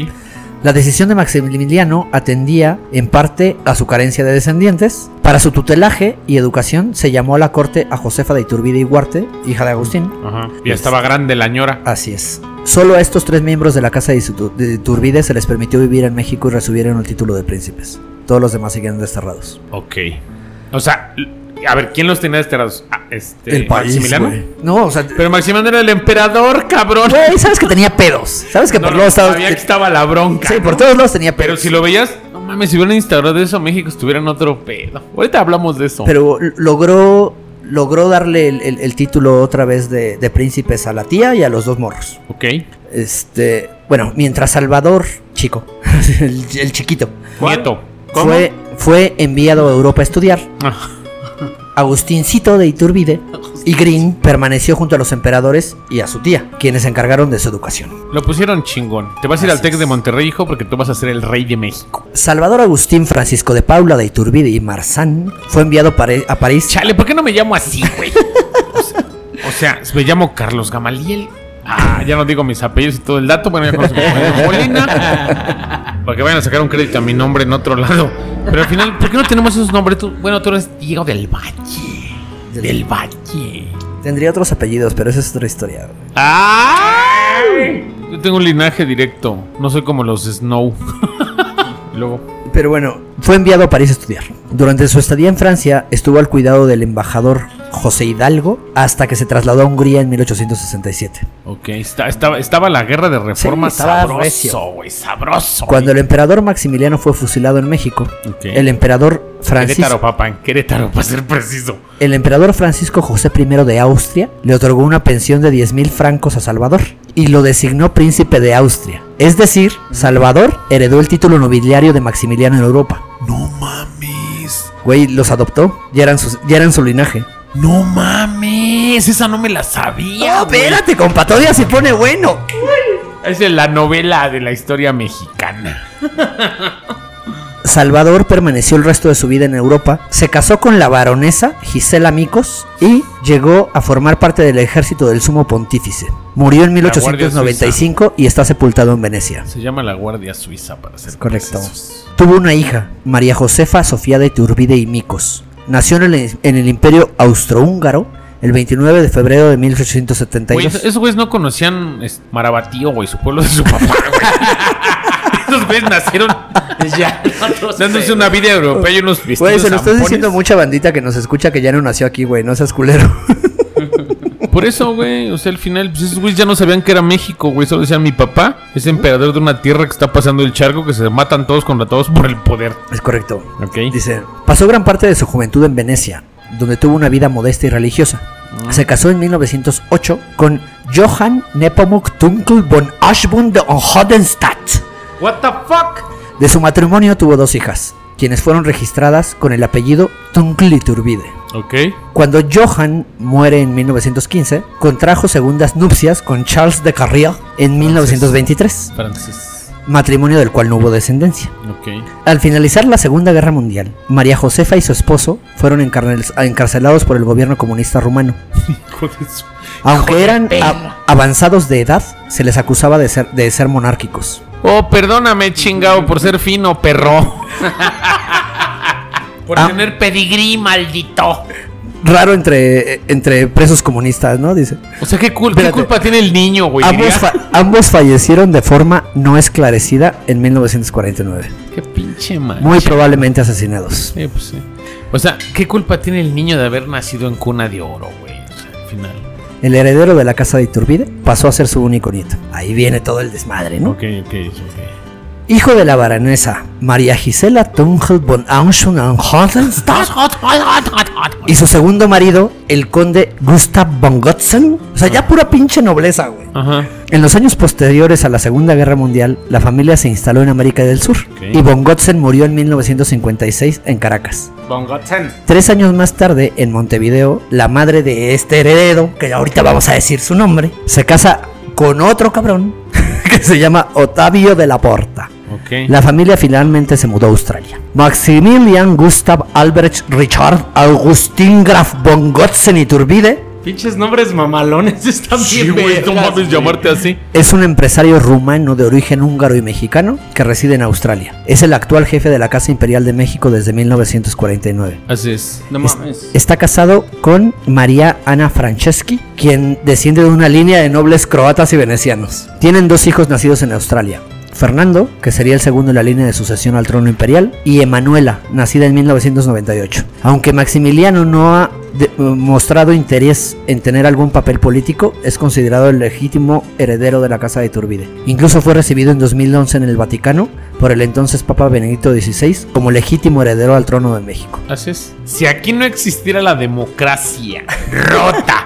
Speaker 2: La decisión de Maximiliano atendía en parte a su carencia de descendientes. Para su tutelaje y educación se llamó a la corte a Josefa de Iturbide y Huarte, hija de Agustín.
Speaker 1: Ajá. Ya estaba grande la ñora.
Speaker 2: Así es. Solo a estos tres miembros de la casa de Itu- de Iturbide se les permitió vivir en México y recibieron el título de príncipes. Todos los demás siguieron desterrados.
Speaker 1: Ok. O sea, a ver, ¿quién los tenía desterrados? Ah, este, Maximiliano.
Speaker 2: güey. No, o sea,
Speaker 1: Pero Maximiliano era el emperador, cabrón.
Speaker 2: güey, sabes que tenía pedos. Sabes que
Speaker 1: No,
Speaker 2: por
Speaker 1: no,
Speaker 2: todos lados
Speaker 1: sabía que estaba la bronca.
Speaker 2: Sí, por todos lados tenía
Speaker 1: Pero
Speaker 2: pedos.
Speaker 1: si lo veías, no mames, si hubieran instaurado eso, México estuviera en otro pedo. Ahorita hablamos de eso.
Speaker 2: Pero logró, logró darle el, el- el título otra vez de, de príncipes a la tía y a los dos morros.
Speaker 1: Ok.
Speaker 2: Este, bueno, mientras Salvador, chico, el, el chiquito,
Speaker 1: Nieto.
Speaker 2: fue, fue enviado a Europa a estudiar.
Speaker 1: Ah,
Speaker 2: Agustincito de Iturbide y Green permaneció junto a los emperadores y a su tía, quienes se encargaron de su educación.
Speaker 1: lo pusieron chingón. Te vas a ir al Tec de Monterrey, hijo, porque tú vas a ser el rey de México.
Speaker 2: Salvador Agustín Francisco de Paula de Iturbide y Marzán fue enviado a París.
Speaker 1: Chale, ¿por qué no me llamo así, güey? O sea, o sea, me llamo Carlos Gamaliel. Ah, ya no digo mis apellidos y todo el dato. Bueno, ya conozco Molina. Para que vayan a sacar un crédito a mi nombre en otro lado. Pero al final, ¿por qué no tenemos esos nombres? Tú- bueno, tú eres Diego del Valle. Del Valle.
Speaker 2: Tendría otros apellidos, pero esa es otra historia.
Speaker 1: ¡Ah! Yo tengo un linaje directo. No soy como los Snow. Y Luego.
Speaker 2: Pero bueno, fue enviado a París a estudiar. Durante su estadía en Francia, estuvo al cuidado del embajador José Hidalgo hasta que se trasladó a Hungría en 1867.
Speaker 1: Ok, está- estaba, estaba la guerra de reforma
Speaker 2: Sí,
Speaker 1: sabroso, güey, sabroso.
Speaker 2: Cuando el emperador Maximiliano fue fusilado en México, el emperador Francisco
Speaker 1: Querétaro, papá, en Querétaro, para ser preciso.
Speaker 2: El emperador Francisco José I de Austria le otorgó una pensión de 10.000 francos a Salvador y lo designó príncipe de Austria. Es decir, Salvador heredó el título nobiliario de Maximiliano en Europa.
Speaker 1: No mames.
Speaker 2: Güey, los adoptó, ya eran, sus- ya eran su linaje.
Speaker 1: No mames, esa no me la sabía.
Speaker 2: ¡Oh,
Speaker 1: güey.
Speaker 2: espérate, compa! Todavía se pone bueno.
Speaker 1: Es la novela de la historia mexicana.
Speaker 2: Salvador permaneció el resto de su vida en Europa, se casó con la baronesa Gisela Micos y llegó a formar parte del ejército del sumo pontífice. Murió en
Speaker 1: La Guardia
Speaker 2: 1895 y está sepultado en Venecia.
Speaker 1: Se llama la Guardia Suiza, para ser
Speaker 2: Correcto.
Speaker 1: precisos.
Speaker 2: Tuvo una hija, María Josefa Sofía de Turbide y Micos. Nació en el, en el Imperio Austrohúngaro el 29 de febrero de
Speaker 1: Güey,
Speaker 2: 1872.
Speaker 1: esos esos güeyes no conocían es, Marabatío, güey, su pueblo de su papá, güey. Esos güeyes nacieron
Speaker 5: Ya,
Speaker 1: dándose una vida europea y unos vestidos
Speaker 2: Güey, se lo estás diciendo mucha bandita que nos escucha que ya no nació aquí, güey. No seas culero.
Speaker 1: Por eso, güey, o sea, al final, pues esos güeyes ya no sabían que era México, güey. Solo decían, mi papá es emperador de una tierra que está pasando el charco, que se matan todos contra todos por el poder.
Speaker 2: es correcto.
Speaker 1: Ok.
Speaker 2: Dice, pasó gran parte de su juventud en Venecia, donde tuvo una vida modesta y religiosa. Se casó en 1908 con Johann Nepomuk Tunkel von Aschbund de Hohenstadt.
Speaker 5: What the fuck?
Speaker 2: De su matrimonio tuvo dos hijas, quienes fueron registradas con el apellido Tunkel Iturbide. Cuando Johann muere en 1915, contrajo segundas nupcias con Charles de Carrier en 1923,
Speaker 1: Francés.
Speaker 2: matrimonio del cual no hubo descendencia. Al finalizar la Segunda Guerra Mundial, María Josefa y su esposo fueron encarcelados por el gobierno comunista rumano.
Speaker 1: Hijo de su-
Speaker 2: Aunque eran avanzados de edad, se les acusaba de ser, de ser monárquicos.
Speaker 1: Oh, perdóname, chingado, por ser fino, perro. por
Speaker 2: Ah.
Speaker 1: tener pedigrí, maldito.
Speaker 2: Raro entre, entre presos comunistas, ¿no? Dice.
Speaker 1: O sea, ¿qué, cul- qué
Speaker 2: Espérate.
Speaker 1: culpa tiene el niño, güey?
Speaker 2: Ambos,
Speaker 1: Diría.
Speaker 2: fa- ambos fallecieron de forma no esclarecida en 1949.
Speaker 1: Qué pinche madre.
Speaker 2: Muy probablemente asesinados.
Speaker 1: Sí, pues sí. O sea, ¿qué culpa tiene el niño de haber nacido en cuna de oro, güey? O sea, al final.
Speaker 2: El heredero de la casa de Iturbide pasó a ser su único nieto. Ahí viene todo el desmadre, ¿no?
Speaker 1: Ok, ok, ok.
Speaker 2: Hijo de la baronesa María Gisela Tungel von Auschen und Hohenstadt y su segundo marido, el conde Gustav von Gotzen. O sea, ya pura pinche nobleza, güey.
Speaker 1: Ajá.
Speaker 2: En los años posteriores a la Segunda Guerra Mundial, la familia se instaló en América del Sur y von Gotzen murió en 1956 en Caracas. Tres años más tarde, en Montevideo, la madre de este heredero, que ahorita vamos a decir su nombre, se casa con otro cabrón que se llama Otavio de la Porta. La familia finalmente se mudó a Australia. Maximilian Gustav Albrecht Richard Augustin Graf von Gotzen Iturbide
Speaker 5: Pinches nombres mamalones están
Speaker 1: Sí,
Speaker 5: bien
Speaker 1: güey, no mames llamarte así.
Speaker 2: es un empresario rumano de origen húngaro y mexicano que reside en Australia. Es el actual jefe de la Casa Imperial de México desde 1949.
Speaker 1: Así es.
Speaker 5: No mames.
Speaker 2: Está casado con María Ana Franceschi, quien desciende de una línea de nobles croatas y venecianos. Tienen dos hijos nacidos en Australia, Fernando, que sería el segundo en la línea de sucesión al trono imperial, y Emanuela, nacida en 1998. Aunque Maximiliano no ha de- mostrado interés en tener algún papel político, es considerado el legítimo heredero de la Casa de Iturbide. Incluso fue recibido en 2011 en el Vaticano por el entonces Papa Benedicto XVI como legítimo heredero al trono de México.
Speaker 1: Así es. Si aquí no existiera la democracia rota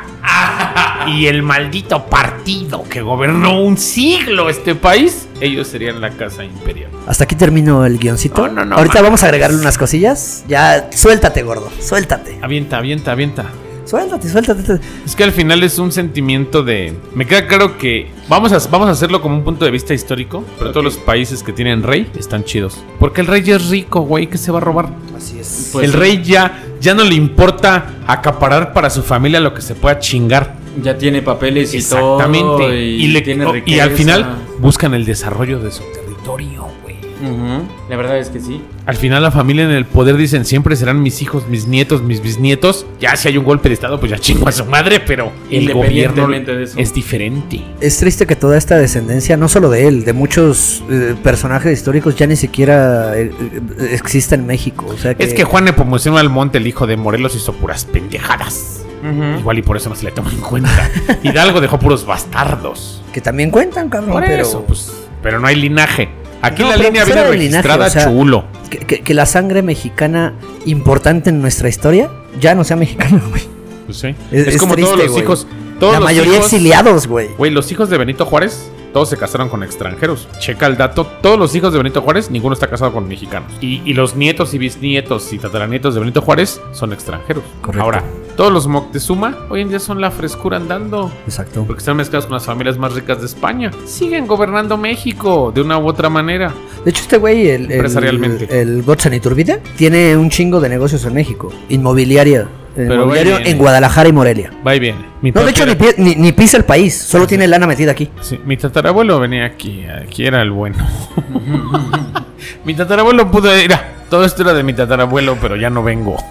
Speaker 1: y el maldito partido que gobernó un siglo este país, ellos serían la casa imperial.
Speaker 2: Hasta aquí termino el guioncito.
Speaker 1: No, no, no,
Speaker 2: Ahorita
Speaker 1: man.
Speaker 2: vamos a agregarle unas cosillas. Ya, suéltate, gordo. Suéltate.
Speaker 1: Avienta, avienta, avienta.
Speaker 2: Suéltate, suéltate.
Speaker 1: Es que al final es un sentimiento de. Me queda claro que vamos a, vamos a hacerlo como un punto de vista histórico, pero todos los países que tienen rey están chidos. Porque el rey ya es rico, güey, que se va a robar.
Speaker 2: Así es.
Speaker 5: Pues
Speaker 1: el
Speaker 5: sí.
Speaker 1: rey ya, ya no le importa acaparar para su familia lo que se pueda chingar.
Speaker 5: Ya tiene papeles y todo.
Speaker 1: Exactamente.
Speaker 5: Y,
Speaker 1: Y, le-
Speaker 5: tiene
Speaker 1: o- y al final buscan el desarrollo de su territorio, güey.
Speaker 5: La verdad es que sí.
Speaker 1: Al final la familia en el poder dicen siempre serán mis hijos, mis nietos, mis bisnietos. Ya si hay un golpe de estado, pues ya chingo a su madre, pero el gobierno
Speaker 5: Independientemente de eso.
Speaker 1: es diferente.
Speaker 2: Es triste que toda esta descendencia, no solo de él, de muchos eh, personajes históricos, ya ni siquiera eh, eh, exista en México. O sea que,
Speaker 1: Es que Juan Nepomuceno Almonte, el hijo de Morelos, hizo puras pendejadas. Igual y por eso no se le toma en cuenta. Hidalgo dejó puros bastardos.
Speaker 2: que también cuentan, cabrón.
Speaker 1: Por
Speaker 2: pero
Speaker 1: eso, pues. Pero no hay linaje. Aquí
Speaker 2: No,
Speaker 1: la línea viene
Speaker 2: linaje,
Speaker 1: registrada
Speaker 2: o sea,
Speaker 1: chulo.
Speaker 2: que, que- que la sangre mexicana importante en nuestra historia ya no sea mexicana, güey.
Speaker 1: Pues sí.
Speaker 2: Es-
Speaker 1: Es,
Speaker 2: es
Speaker 1: como todos los hijos. Todos
Speaker 2: La
Speaker 1: los
Speaker 2: mayoría
Speaker 1: hijos-
Speaker 2: exiliados, güey.
Speaker 1: Güey, los hijos de Benito Juárez, todos se casaron con extranjeros. Checa el dato. Todos los hijos de Benito Juárez, ninguno está casado con mexicanos. Y, y los nietos y bisnietos y tataranietos de Benito Juárez son extranjeros.
Speaker 2: Correcto.
Speaker 1: Ahora, todos los Moctezuma hoy en día son la frescura andando.
Speaker 2: Exacto.
Speaker 1: Porque están mezclados con las familias más ricas de España. Siguen gobernando México de una u otra manera.
Speaker 2: De hecho, este güey, el, el,
Speaker 1: Empresarialmente.
Speaker 2: el Iturbide, tiene un chingo de negocios en México. Inmobiliaria.
Speaker 1: Pero viene.
Speaker 2: en Guadalajara y Morelia.
Speaker 1: Va y viene. Mi
Speaker 2: No, de hecho, ni, ni, ni pisa el país. Solo tiene lana metida aquí.
Speaker 1: Sí, mi tatarabuelo venía aquí, aquí era el bueno. mi tatarabuelo pudo ir. a- Todo esto era de mi tatarabuelo, pero ya no vengo.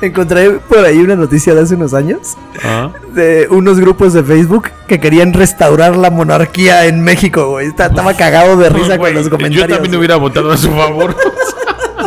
Speaker 2: Encontré por ahí una noticia de hace unos años
Speaker 1: Ah.
Speaker 2: de unos grupos de Facebook que querían restaurar la monarquía en México, güey. Estaba cagado de risa con los comentarios.
Speaker 1: Yo también hubiera votado a su favor.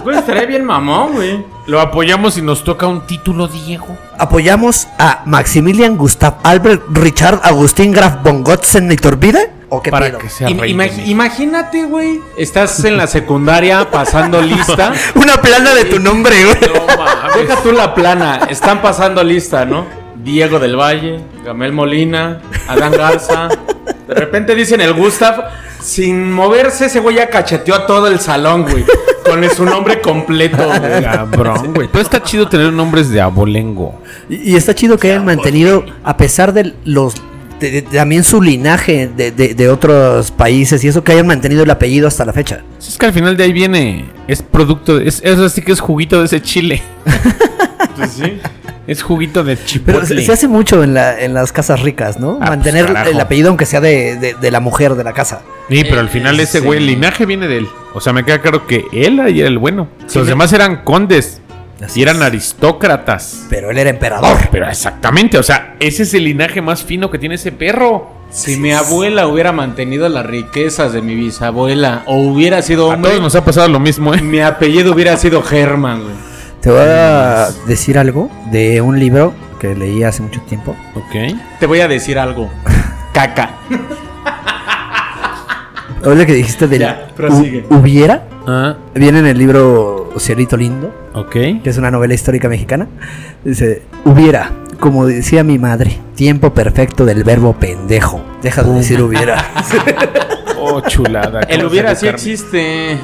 Speaker 5: Pues estaría bien mamón, güey.
Speaker 1: Lo apoyamos y nos toca un título, Diego.
Speaker 2: ¿Apoyamos a Maximilian Gustav Albert Richard Agustín Graf von Gotzen Iturbide? ¿O qué
Speaker 1: Para
Speaker 2: pedo?
Speaker 1: que sea rey. de
Speaker 5: imagínate, güey. Estás en la secundaria pasando lista.
Speaker 2: Una plana de tu nombre, güey.
Speaker 1: No mames.
Speaker 5: Deja tú la plana. Están pasando lista, ¿no? Diego del Valle, Gamel Molina, Adán Garza. De repente dicen el Gustav. Sin moverse, ese güey ya cacheteó a todo el salón, güey. Con su nombre completo, güey.
Speaker 1: Cabrón, güey. Pero está chido tener nombres de abolengo.
Speaker 2: Y, y está chido que hayan mantenido, a pesar de los. de- de- también su linaje de, de- de otros países y eso que hayan mantenido el apellido hasta la fecha.
Speaker 1: Es que al final de ahí viene. Es producto. De, es, eso sí que es juguito de ese chile.
Speaker 5: Pues sí.
Speaker 1: Es juguito de
Speaker 2: Pero
Speaker 1: chipotle.
Speaker 2: se, se hace mucho en, la, en las casas ricas, ¿no?
Speaker 1: Ah,
Speaker 2: Mantener
Speaker 1: pues, carajo.
Speaker 2: el apellido aunque sea de, de- de la mujer de la casa.
Speaker 1: Sí, pero al final ese
Speaker 5: sí.
Speaker 1: güey, el linaje viene de él. O sea, me queda claro que él ahí era el bueno. Los demás eran condes
Speaker 2: Así
Speaker 1: y eran
Speaker 2: es.
Speaker 1: aristócratas.
Speaker 2: Pero él era emperador.
Speaker 1: Pero exactamente, o sea, ese es el linaje más fino que tiene ese perro.
Speaker 5: Si mi abuela hubiera mantenido las riquezas de mi bisabuela o hubiera sido
Speaker 1: A
Speaker 5: hombre,
Speaker 1: todos nos ha pasado lo mismo, ¿eh?
Speaker 5: mi apellido hubiera sido Germán, güey.
Speaker 2: Te voy a decir algo de un libro que leí hace mucho tiempo.
Speaker 1: Ok.
Speaker 5: Te voy a decir algo. Caca.
Speaker 2: Ahora que dijiste del
Speaker 5: Ya, prosigue.
Speaker 2: hu- hubiera,
Speaker 1: Ah,
Speaker 2: viene en el libro Cielito Lindo,
Speaker 1: ok.
Speaker 2: que es una novela histórica mexicana. Dice, hubiera, como decía mi madre, tiempo perfecto del verbo pendejo. Deja de decir hubiera.
Speaker 1: Oh, chulada.
Speaker 5: El
Speaker 1: de
Speaker 5: hubiera sí existe.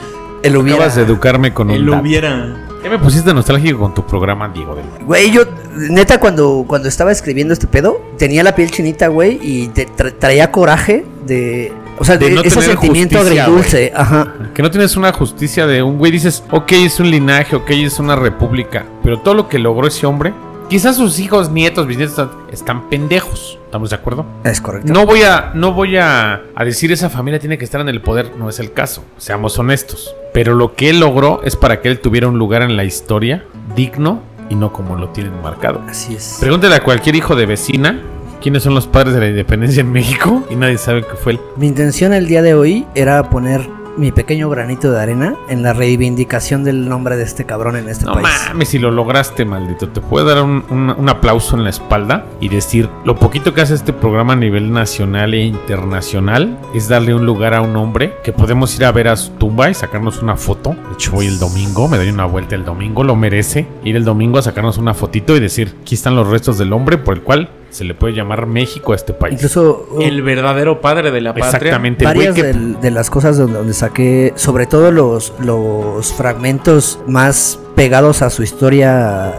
Speaker 2: El hubiera.
Speaker 1: Acabas de educarme con un
Speaker 5: El
Speaker 1: dato.
Speaker 5: hubiera.
Speaker 1: Ya me pusiste nostálgico con tu programa, Diego. del-
Speaker 2: Güey, yo, neta, cuando, cuando estaba escribiendo este pedo, tenía la piel chinita, güey, y te tra- traía coraje de. O sea,
Speaker 1: De
Speaker 2: de
Speaker 1: no
Speaker 2: ese sentimiento
Speaker 1: justicia,
Speaker 2: agridulce. Ajá.
Speaker 1: Que no tienes una justicia de un güey, dices, ok, es un linaje, ok, es una república, pero todo lo que logró ese hombre, quizás sus hijos, nietos, bisnietos están, pendejos. ¿Estamos de acuerdo?
Speaker 2: Es correcto.
Speaker 1: No voy a, no voy a, a decir esa familia tiene que estar en el poder, no es el caso, seamos honestos. Pero lo que él logró es para que él tuviera un lugar en la historia digno y no como lo tienen marcado.
Speaker 2: Así es.
Speaker 1: Pregúntale a cualquier hijo de vecina quiénes son los padres de la independencia en México y nadie sabe que fue él.
Speaker 2: Mi intención el día de hoy era poner mi pequeño granito de arena en la reivindicación del nombre de este cabrón en este
Speaker 1: No
Speaker 2: país.
Speaker 1: mames, si lo lograste, maldito. Te puedo dar un, un- un aplauso en la espalda y decir, lo poquito que hace este programa a nivel nacional e internacional es darle un lugar a un hombre que podemos ir a ver a su tumba y sacarnos una foto. De hecho, voy el domingo, me doy una vuelta el domingo, lo merece. Ir el domingo a sacarnos una fotito y decir, aquí están los restos del hombre por el cual se le puede llamar México a este país.
Speaker 2: Incluso uh,
Speaker 5: El verdadero padre de la patria.
Speaker 1: Exactamente.
Speaker 2: varias
Speaker 1: que-
Speaker 2: del- de, las cosas donde, donde saqué, sobre todo los, los fragmentos más pegados a su historia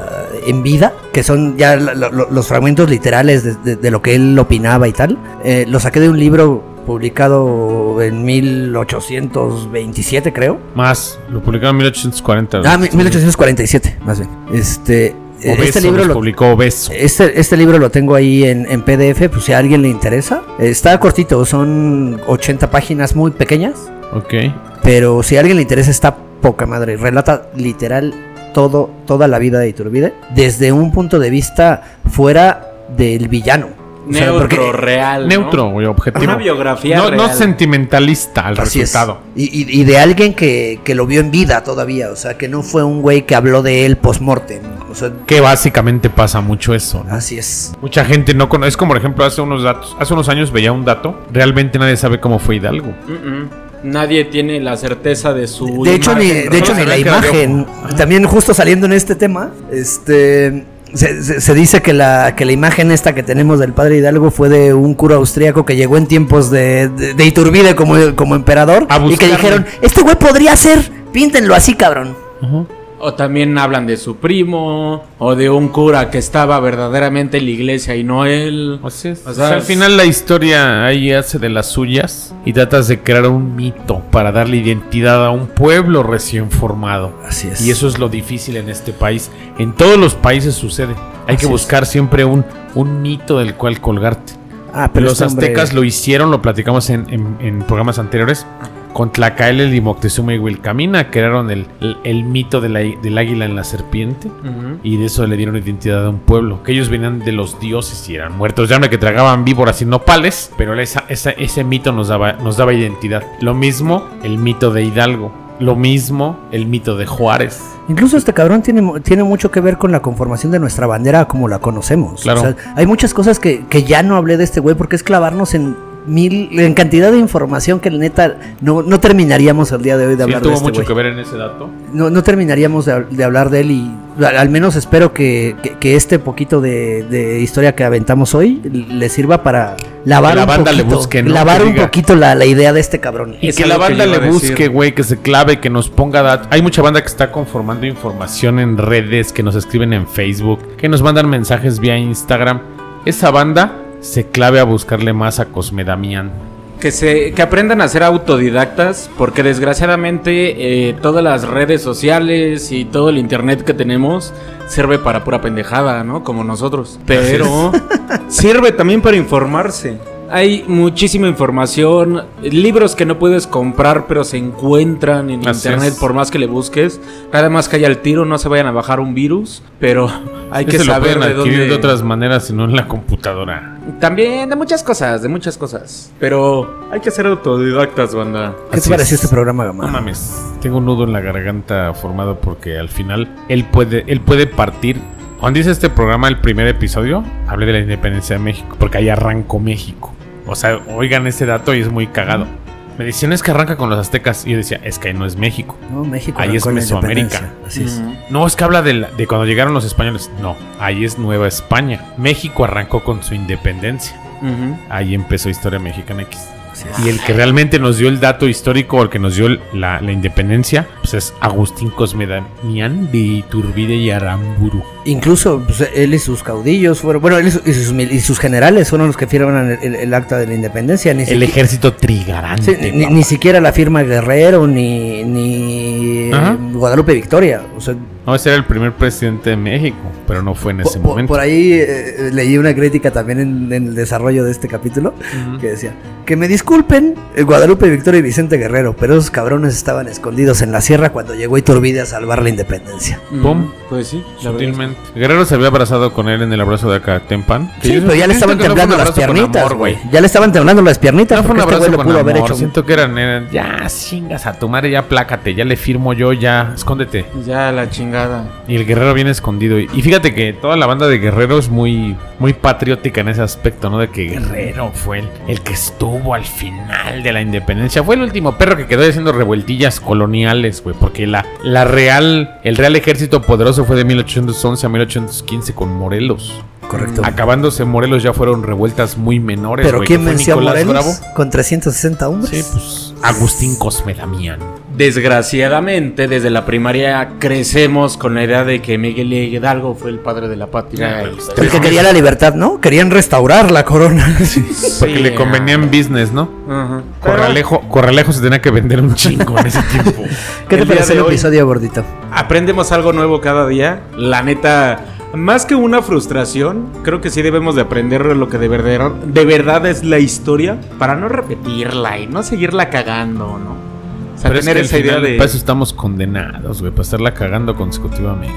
Speaker 2: en vida, que son ya los fragmentos literales de, de- de lo que él opinaba y tal, eh, lo saqué de un libro publicado en 1827 creo.
Speaker 1: Más, lo publicaron en 1840.
Speaker 2: Ah, mi- 1847 más bien. Este,
Speaker 1: Obeso,
Speaker 2: este libro lo,
Speaker 1: publicó Obeso.
Speaker 2: Este, este libro lo tengo ahí en, en PDF, pues si a alguien le interesa. Está cortito, son 80 páginas muy pequeñas,
Speaker 1: Ok.
Speaker 2: pero si a alguien le interesa está poca madre. Relata literal todo, toda la vida de Iturbide desde un punto de vista fuera del villano. O sea,
Speaker 5: Neutro,
Speaker 2: porque-
Speaker 5: real. ¿no?
Speaker 1: Neutro, güey, objetivo.
Speaker 5: Una biografía
Speaker 1: no, no sentimentalista al
Speaker 2: Así es.
Speaker 1: resultado.
Speaker 2: Y, y- y de alguien que, que lo vio en vida todavía, o sea, que no fue un güey que habló de él post-mortem. O sea,
Speaker 1: Que básicamente pasa mucho eso, ¿no?
Speaker 2: así es.
Speaker 1: Mucha gente no conoce. Es como, por ejemplo, hace unos datos. Hace unos años veía un dato. Realmente nadie sabe cómo fue Hidalgo.
Speaker 5: Nadie tiene la certeza de su.
Speaker 2: De hecho, ni, de hecho,
Speaker 5: ¿no?
Speaker 2: ni la imagen. También justo saliendo en este tema, este se, se- se dice que la, que la imagen esta que tenemos del padre Hidalgo fue de un cura austriaco que llegó en tiempos de, de, de Iturbide como, como emperador. Y que dijeron, este güey podría ser, píntenlo así, cabrón.
Speaker 5: O también hablan de su primo. O de un cura que estaba verdaderamente en la iglesia y no él.
Speaker 1: Así es.
Speaker 5: O
Speaker 1: O
Speaker 5: sea,
Speaker 1: sea, al final la historia ahí hace de las suyas y tratas de crear un mito para darle identidad a un pueblo recién formado.
Speaker 2: Así es.
Speaker 1: Y eso es lo difícil en este país. En todos los países sucede. Hay
Speaker 2: Así
Speaker 1: que
Speaker 2: es.
Speaker 1: buscar siempre un, un mito del cual colgarte.
Speaker 2: Ah, pero
Speaker 1: los
Speaker 2: este hombre-
Speaker 1: aztecas lo hicieron, lo platicamos en, en- en programas anteriores, con Tlacaelel y Moctezuma y Wilcamina, crearon el, el- el mito de la- del águila en la serpiente. Y de eso le dieron identidad a un pueblo. Que ellos venían de los dioses y eran muertos. Ya no que tragaban víboras y nopales. Pero esa- esa- ese mito nos daba, nos daba identidad. Lo mismo el mito de Hidalgo. Lo mismo el mito de Juárez.
Speaker 2: Incluso este cabrón tiene, tiene mucho que ver con la conformación de nuestra bandera como la conocemos.
Speaker 1: Claro.
Speaker 2: O sea, hay muchas cosas que, que ya no hablé de este güey porque es clavarnos en mil, en cantidad de información que neta no, no terminaríamos el día de hoy de
Speaker 1: Sí,
Speaker 2: hablar de
Speaker 1: tuvo
Speaker 2: este
Speaker 1: mucho
Speaker 2: güey.
Speaker 1: que ver en ese dato.
Speaker 2: No, no terminaríamos de, de hablar de él y al, menos espero que, que- que este poquito de, de historia que aventamos hoy le sirva para lavar
Speaker 1: Que la
Speaker 2: un
Speaker 1: banda le
Speaker 2: poquito,
Speaker 1: busque, ¿no?
Speaker 2: lavar un
Speaker 1: diga-
Speaker 2: poquito la, la idea de este cabrón.
Speaker 1: Y
Speaker 5: Es
Speaker 1: que la banda le busque, güey, que se clave, que nos ponga datos. Hay mucha banda que está conformando información en redes, que nos escriben en Facebook, que nos mandan mensajes vía Instagram. Esa banda se clave a buscarle más a Cosmedamián.
Speaker 5: Que, se, que aprendan a ser autodidactas, porque desgraciadamente eh, todas las redes sociales y todo el internet que tenemos sirve para pura pendejada, ¿no? Como nosotros. Pero sirve también para informarse. Hay muchísima información, libros que no puedes comprar, pero se encuentran en
Speaker 1: Así
Speaker 5: internet
Speaker 1: es.
Speaker 5: por más que le busques. Nada más que haya el tiro, no se vayan a bajar un virus, pero hay que
Speaker 1: lo
Speaker 5: saber
Speaker 1: pueden
Speaker 5: de
Speaker 1: adquirir
Speaker 5: dónde.
Speaker 1: de otras maneras, sino en la computadora.
Speaker 5: También de muchas cosas, de muchas cosas. Pero hay que ser autodidactas, banda.
Speaker 2: ¿Qué te
Speaker 1: Así
Speaker 2: pareció
Speaker 1: es.
Speaker 2: este programa, Gama?
Speaker 1: No mames, tengo un nudo en la garganta formado porque al final él puede, él puede partir. Cuando hice este programa, el primer episodio, hablé de la independencia de México, porque ahí arrancó México. O sea, oigan ese dato y es muy cagado. Me decían es que arranca con los aztecas y yo decía, es que ahí no es México.
Speaker 2: No, México.
Speaker 1: Ahí es Mesoamérica.
Speaker 2: Así es.
Speaker 1: No, es que habla de, la- de cuando llegaron los españoles. No, ahí es Nueva España. México arrancó con su independencia. Ahí empezó Historia Mexicana X. Y el que realmente nos dio el dato histórico, o el que nos dio la, la independencia, pues es Agustín Cosmedamián de Iturbide y Aramburu.
Speaker 2: Incluso pues, él y sus caudillos fueron, bueno, él y sus, y sus mil- y sus generales fueron los que firmaron el, el- el acta de la independencia. Ni
Speaker 1: El
Speaker 2: siquiera-
Speaker 1: ejército trigarante.
Speaker 2: Sí, ni, ni siquiera la firma Guerrero ni, ni. Guadalupe Victoria. O sea,
Speaker 1: No, ese era el primer presidente de México, pero no fue en ese
Speaker 2: Por,
Speaker 1: momento.
Speaker 2: por ahí eh, leí una crítica también en, en el desarrollo de este capítulo que decía que me disculpen eh, Guadalupe Victoria y Vicente Guerrero, pero esos cabrones estaban escondidos en la sierra cuando llegó Iturbide a salvar la independencia.
Speaker 1: Pum.
Speaker 5: Pues sí.
Speaker 1: Sutilmente. Guerrero se había abrazado con él en el abrazo de Acatempan.
Speaker 2: Sí,
Speaker 1: yo
Speaker 2: pero ya le estaban
Speaker 1: no
Speaker 2: temblando las piernitas, güey. Ya le estaban temblando las piernitas
Speaker 1: No fue un
Speaker 2: este
Speaker 1: abrazo
Speaker 2: lo
Speaker 1: con
Speaker 2: pudo haber
Speaker 1: amor.
Speaker 2: hecho.
Speaker 1: Siento que eran, eran, ya chingas a tu madre, ya plácate, ya le firmo yo, ya escóndete.
Speaker 5: Ya la
Speaker 1: Y el guerrero viene escondido. Y y fíjate que toda la banda de Guerrero es muy, muy patriótica en ese aspecto, ¿no? De que Guerrero fue el, el que estuvo al final de la independencia. Fue el último perro que quedó haciendo revueltillas coloniales, güey. Porque la, la real, el real ejército poderoso fue de 1811 a 1815 con Morelos.
Speaker 2: Correcto.
Speaker 1: Acabándose Morelos ya fueron revueltas muy menores.
Speaker 2: Pero
Speaker 1: güey,
Speaker 2: ¿quién venció a
Speaker 1: Nicolás
Speaker 2: Morelos?
Speaker 1: Bravo.
Speaker 2: Con 360 hombres.
Speaker 1: Sí, pues Agustín Cosme Damián.
Speaker 5: Desgraciadamente, desde la primaria crecemos con la idea de que Miguel Hidalgo fue el padre de la patria.
Speaker 1: Ah,
Speaker 5: Y-
Speaker 1: pues,
Speaker 2: Porque quería la libertad, ¿no? Querían restaurar la corona.
Speaker 1: Porque
Speaker 5: Sí,
Speaker 1: le convenía en business, ¿no? Corralejo, Corralejo se tenía que vender un chingo en ese tiempo.
Speaker 2: ¿Qué te
Speaker 5: El
Speaker 2: pareció el episodio, gordito?
Speaker 5: Aprendemos algo nuevo cada día. La neta, más que una frustración, creo que sí debemos de aprender lo que de verdad, de verdad es la historia para no repetirla y no seguirla cagando, ¿no? O sea,
Speaker 1: Pero es
Speaker 5: tener
Speaker 1: que
Speaker 5: esa idea de
Speaker 1: Para eso estamos condenados, güey, para estarla cagando consecutivamente.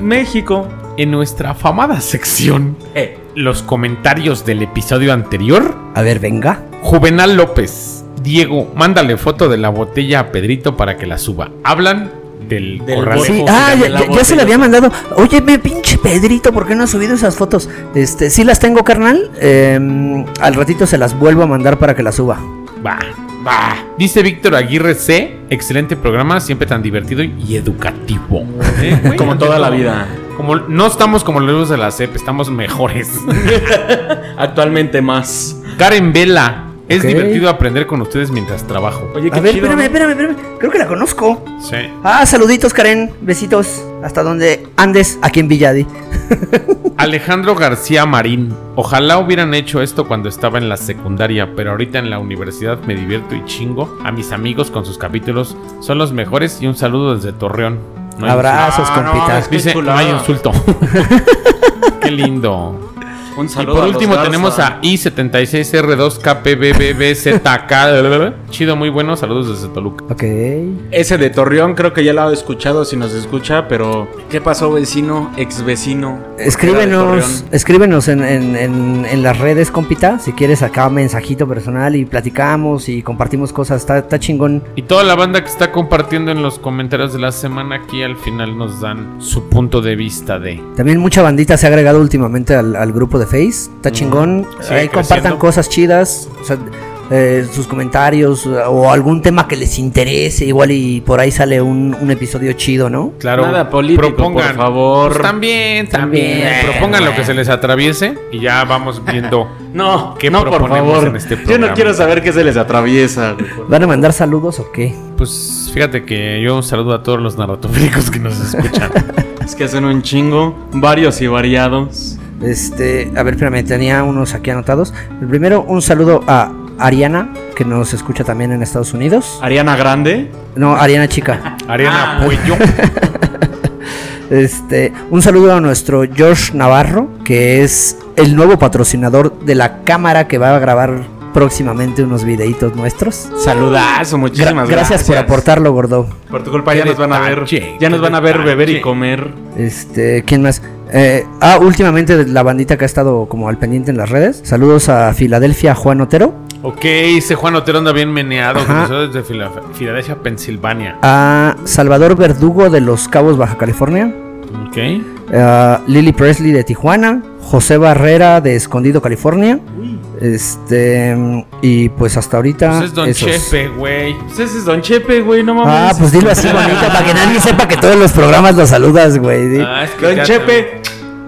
Speaker 5: México.
Speaker 1: En nuestra afamada sección,
Speaker 5: Eh,
Speaker 1: los comentarios del episodio anterior,
Speaker 2: A ver, venga.
Speaker 1: Juvenal López. Diego, mándale foto de la botella a Pedrito para que la suba. Hablan del,
Speaker 5: Del.
Speaker 2: Sí,
Speaker 5: Alejo,
Speaker 2: ah, ya,
Speaker 5: la
Speaker 2: ya- ya se le había mandado. Oye, me pinche Pedrito, ¿por qué no has subido esas fotos? Este, sí las tengo, carnal. Em, al ratito se las vuelvo a mandar para que las suba.
Speaker 1: Va, va. Dice Víctor Aguirre C. Excelente programa, siempre tan divertido y educativo. Eh,
Speaker 5: Como toda la vida.
Speaker 1: Como, no estamos como los de la CEP, estamos mejores.
Speaker 5: Actualmente más.
Speaker 1: Karen Vela. Es divertido aprender con ustedes mientras trabajo.
Speaker 5: Oye,
Speaker 2: A
Speaker 5: qué
Speaker 2: ver,
Speaker 5: chido.
Speaker 2: espérame,
Speaker 5: ¿no?
Speaker 2: espérame, espérame. Creo que la conozco.
Speaker 1: Sí.
Speaker 2: Ah, saluditos, Karen. Besitos. Hasta donde andes, aquí en Villadi.
Speaker 1: Alejandro García Marín. Ojalá hubieran hecho esto cuando estaba en la secundaria, pero ahorita en la universidad me divierto y chingo. A mis amigos con sus capítulos son los mejores y un saludo desde Torreón. No
Speaker 2: Abrazos,
Speaker 5: Ah, no,
Speaker 2: compita.
Speaker 5: es que-
Speaker 1: Dice, no hay insulto. Qué lindo.
Speaker 5: Un
Speaker 1: Y
Speaker 5: saludo
Speaker 1: por
Speaker 5: a los
Speaker 1: último tenemos a I76R2KPBBBZK. Chido, muy bueno. Saludos desde Toluca.
Speaker 2: Ok.
Speaker 5: Ese de Torreón creo que ya lo ha escuchado si nos escucha, pero ¿qué pasó vecino, ex vecino?
Speaker 2: Escríbenos, escríbenos en, en- en- en las redes, compita. Si quieres acá un mensajito personal y platicamos y compartimos cosas. Está, está chingón.
Speaker 1: Y toda la banda que está compartiendo en los comentarios de la semana aquí al final nos dan su punto de vista de...
Speaker 2: También mucha bandita se ha agregado últimamente al, al grupo de Face. Está chingón. Ahí compartan cosas chidas. O sea, eh, sus comentarios o algún tema que les interese. Igual y por ahí sale un, un episodio chido, ¿no?
Speaker 1: Claro,
Speaker 5: Nada político, por favor.
Speaker 1: Pues también, también.
Speaker 2: También,
Speaker 1: propongan lo que se les atraviese y ya vamos viendo.
Speaker 5: No,
Speaker 1: ¿Qué
Speaker 5: no, por
Speaker 1: proponemos
Speaker 5: favor.
Speaker 1: en este
Speaker 5: Yo no quiero saber qué se les atraviesa.
Speaker 2: ¿Van a mandar saludos o qué?
Speaker 1: Pues fíjate que yo un saludo a todos los narratofílicos que nos escuchan.
Speaker 5: Es que hacen un chingo, varios y variados.
Speaker 2: Este, a ver, espérame, tenía unos aquí anotados. El primero, un saludo a Ariana, que nos escucha también en Estados Unidos.
Speaker 5: Ariana Grande.
Speaker 2: No, Ariana Chica.
Speaker 1: Ariana
Speaker 5: Ah.
Speaker 1: Puello.
Speaker 2: Este, un saludo a nuestro Josh Navarro, que es el nuevo patrocinador de la cámara que va a grabar próximamente unos videitos nuestros.
Speaker 5: Saludazo,
Speaker 2: Gra-
Speaker 5: muchísimas
Speaker 2: gracias,
Speaker 5: gracias.
Speaker 2: por aportarlo, gordo.
Speaker 5: Por tu culpa ya nos van a ver. Ya nos van a ver beber y comer.
Speaker 2: Este, ¿quién más? Eh, ah, últimamente la bandita que ha estado como al pendiente en las redes. Saludos a Filadelfia, Juan Otero.
Speaker 1: ok, ese Juan Otero anda bien meneado. Desde Fila- Filadelfia, Pensilvania.
Speaker 2: A Salvador Verdugo de Los Cabos, Baja California.
Speaker 1: Ok.
Speaker 2: a Lily Presley de Tijuana. José Barrera de Escondido, California. Este, y pues hasta ahorita.
Speaker 1: Pues es Don
Speaker 2: esos.
Speaker 1: Chepe, güey.
Speaker 5: Pues ese es Don Chepe, güey, no mames.
Speaker 2: Ah, pues dilo así bonito para que nadie sepa que todos los programas los saludas, güey.
Speaker 1: Ah, es que
Speaker 5: Don Chepe,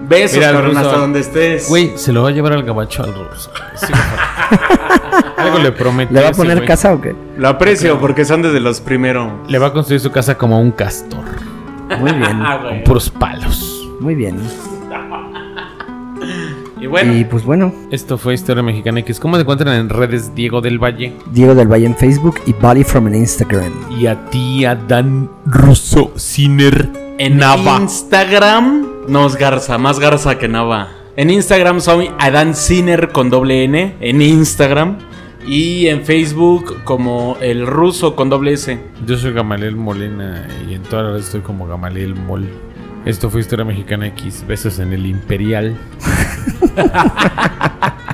Speaker 5: besos,
Speaker 1: Mira, el
Speaker 5: cabrón,
Speaker 1: ruso.
Speaker 5: hasta donde estés.
Speaker 1: Güey, se lo va a llevar al gabacho al ruso. Sí, Algo le prometió.
Speaker 2: ¿Le va a poner
Speaker 1: güey.
Speaker 2: casa o qué?
Speaker 5: Lo aprecio porque son desde los primeros.
Speaker 1: Le va a construir su casa como un castor.
Speaker 2: Muy bien.
Speaker 1: Con puros palos.
Speaker 2: muy bien.
Speaker 5: Y bueno,
Speaker 2: Y pues bueno,
Speaker 1: Esto fue Historia Mexicana X. ¿Cómo te encuentran en redes Diego del Valle?
Speaker 2: Diego del Valle en Facebook y Bali from en Instagram.
Speaker 1: Y a ti, Adán Russo Ciner.
Speaker 5: En
Speaker 1: Nava.
Speaker 5: Instagram, no es Garza, más Garza que Nava. En Instagram soy Adán Sinner con doble N. En Instagram. Y en Facebook como el ruso con doble S.
Speaker 1: Yo soy Gamaliel Molina y en todas las redes estoy como Gamaliel Mol. Esto fue Historia Mexicana X. Besos en el Imperial.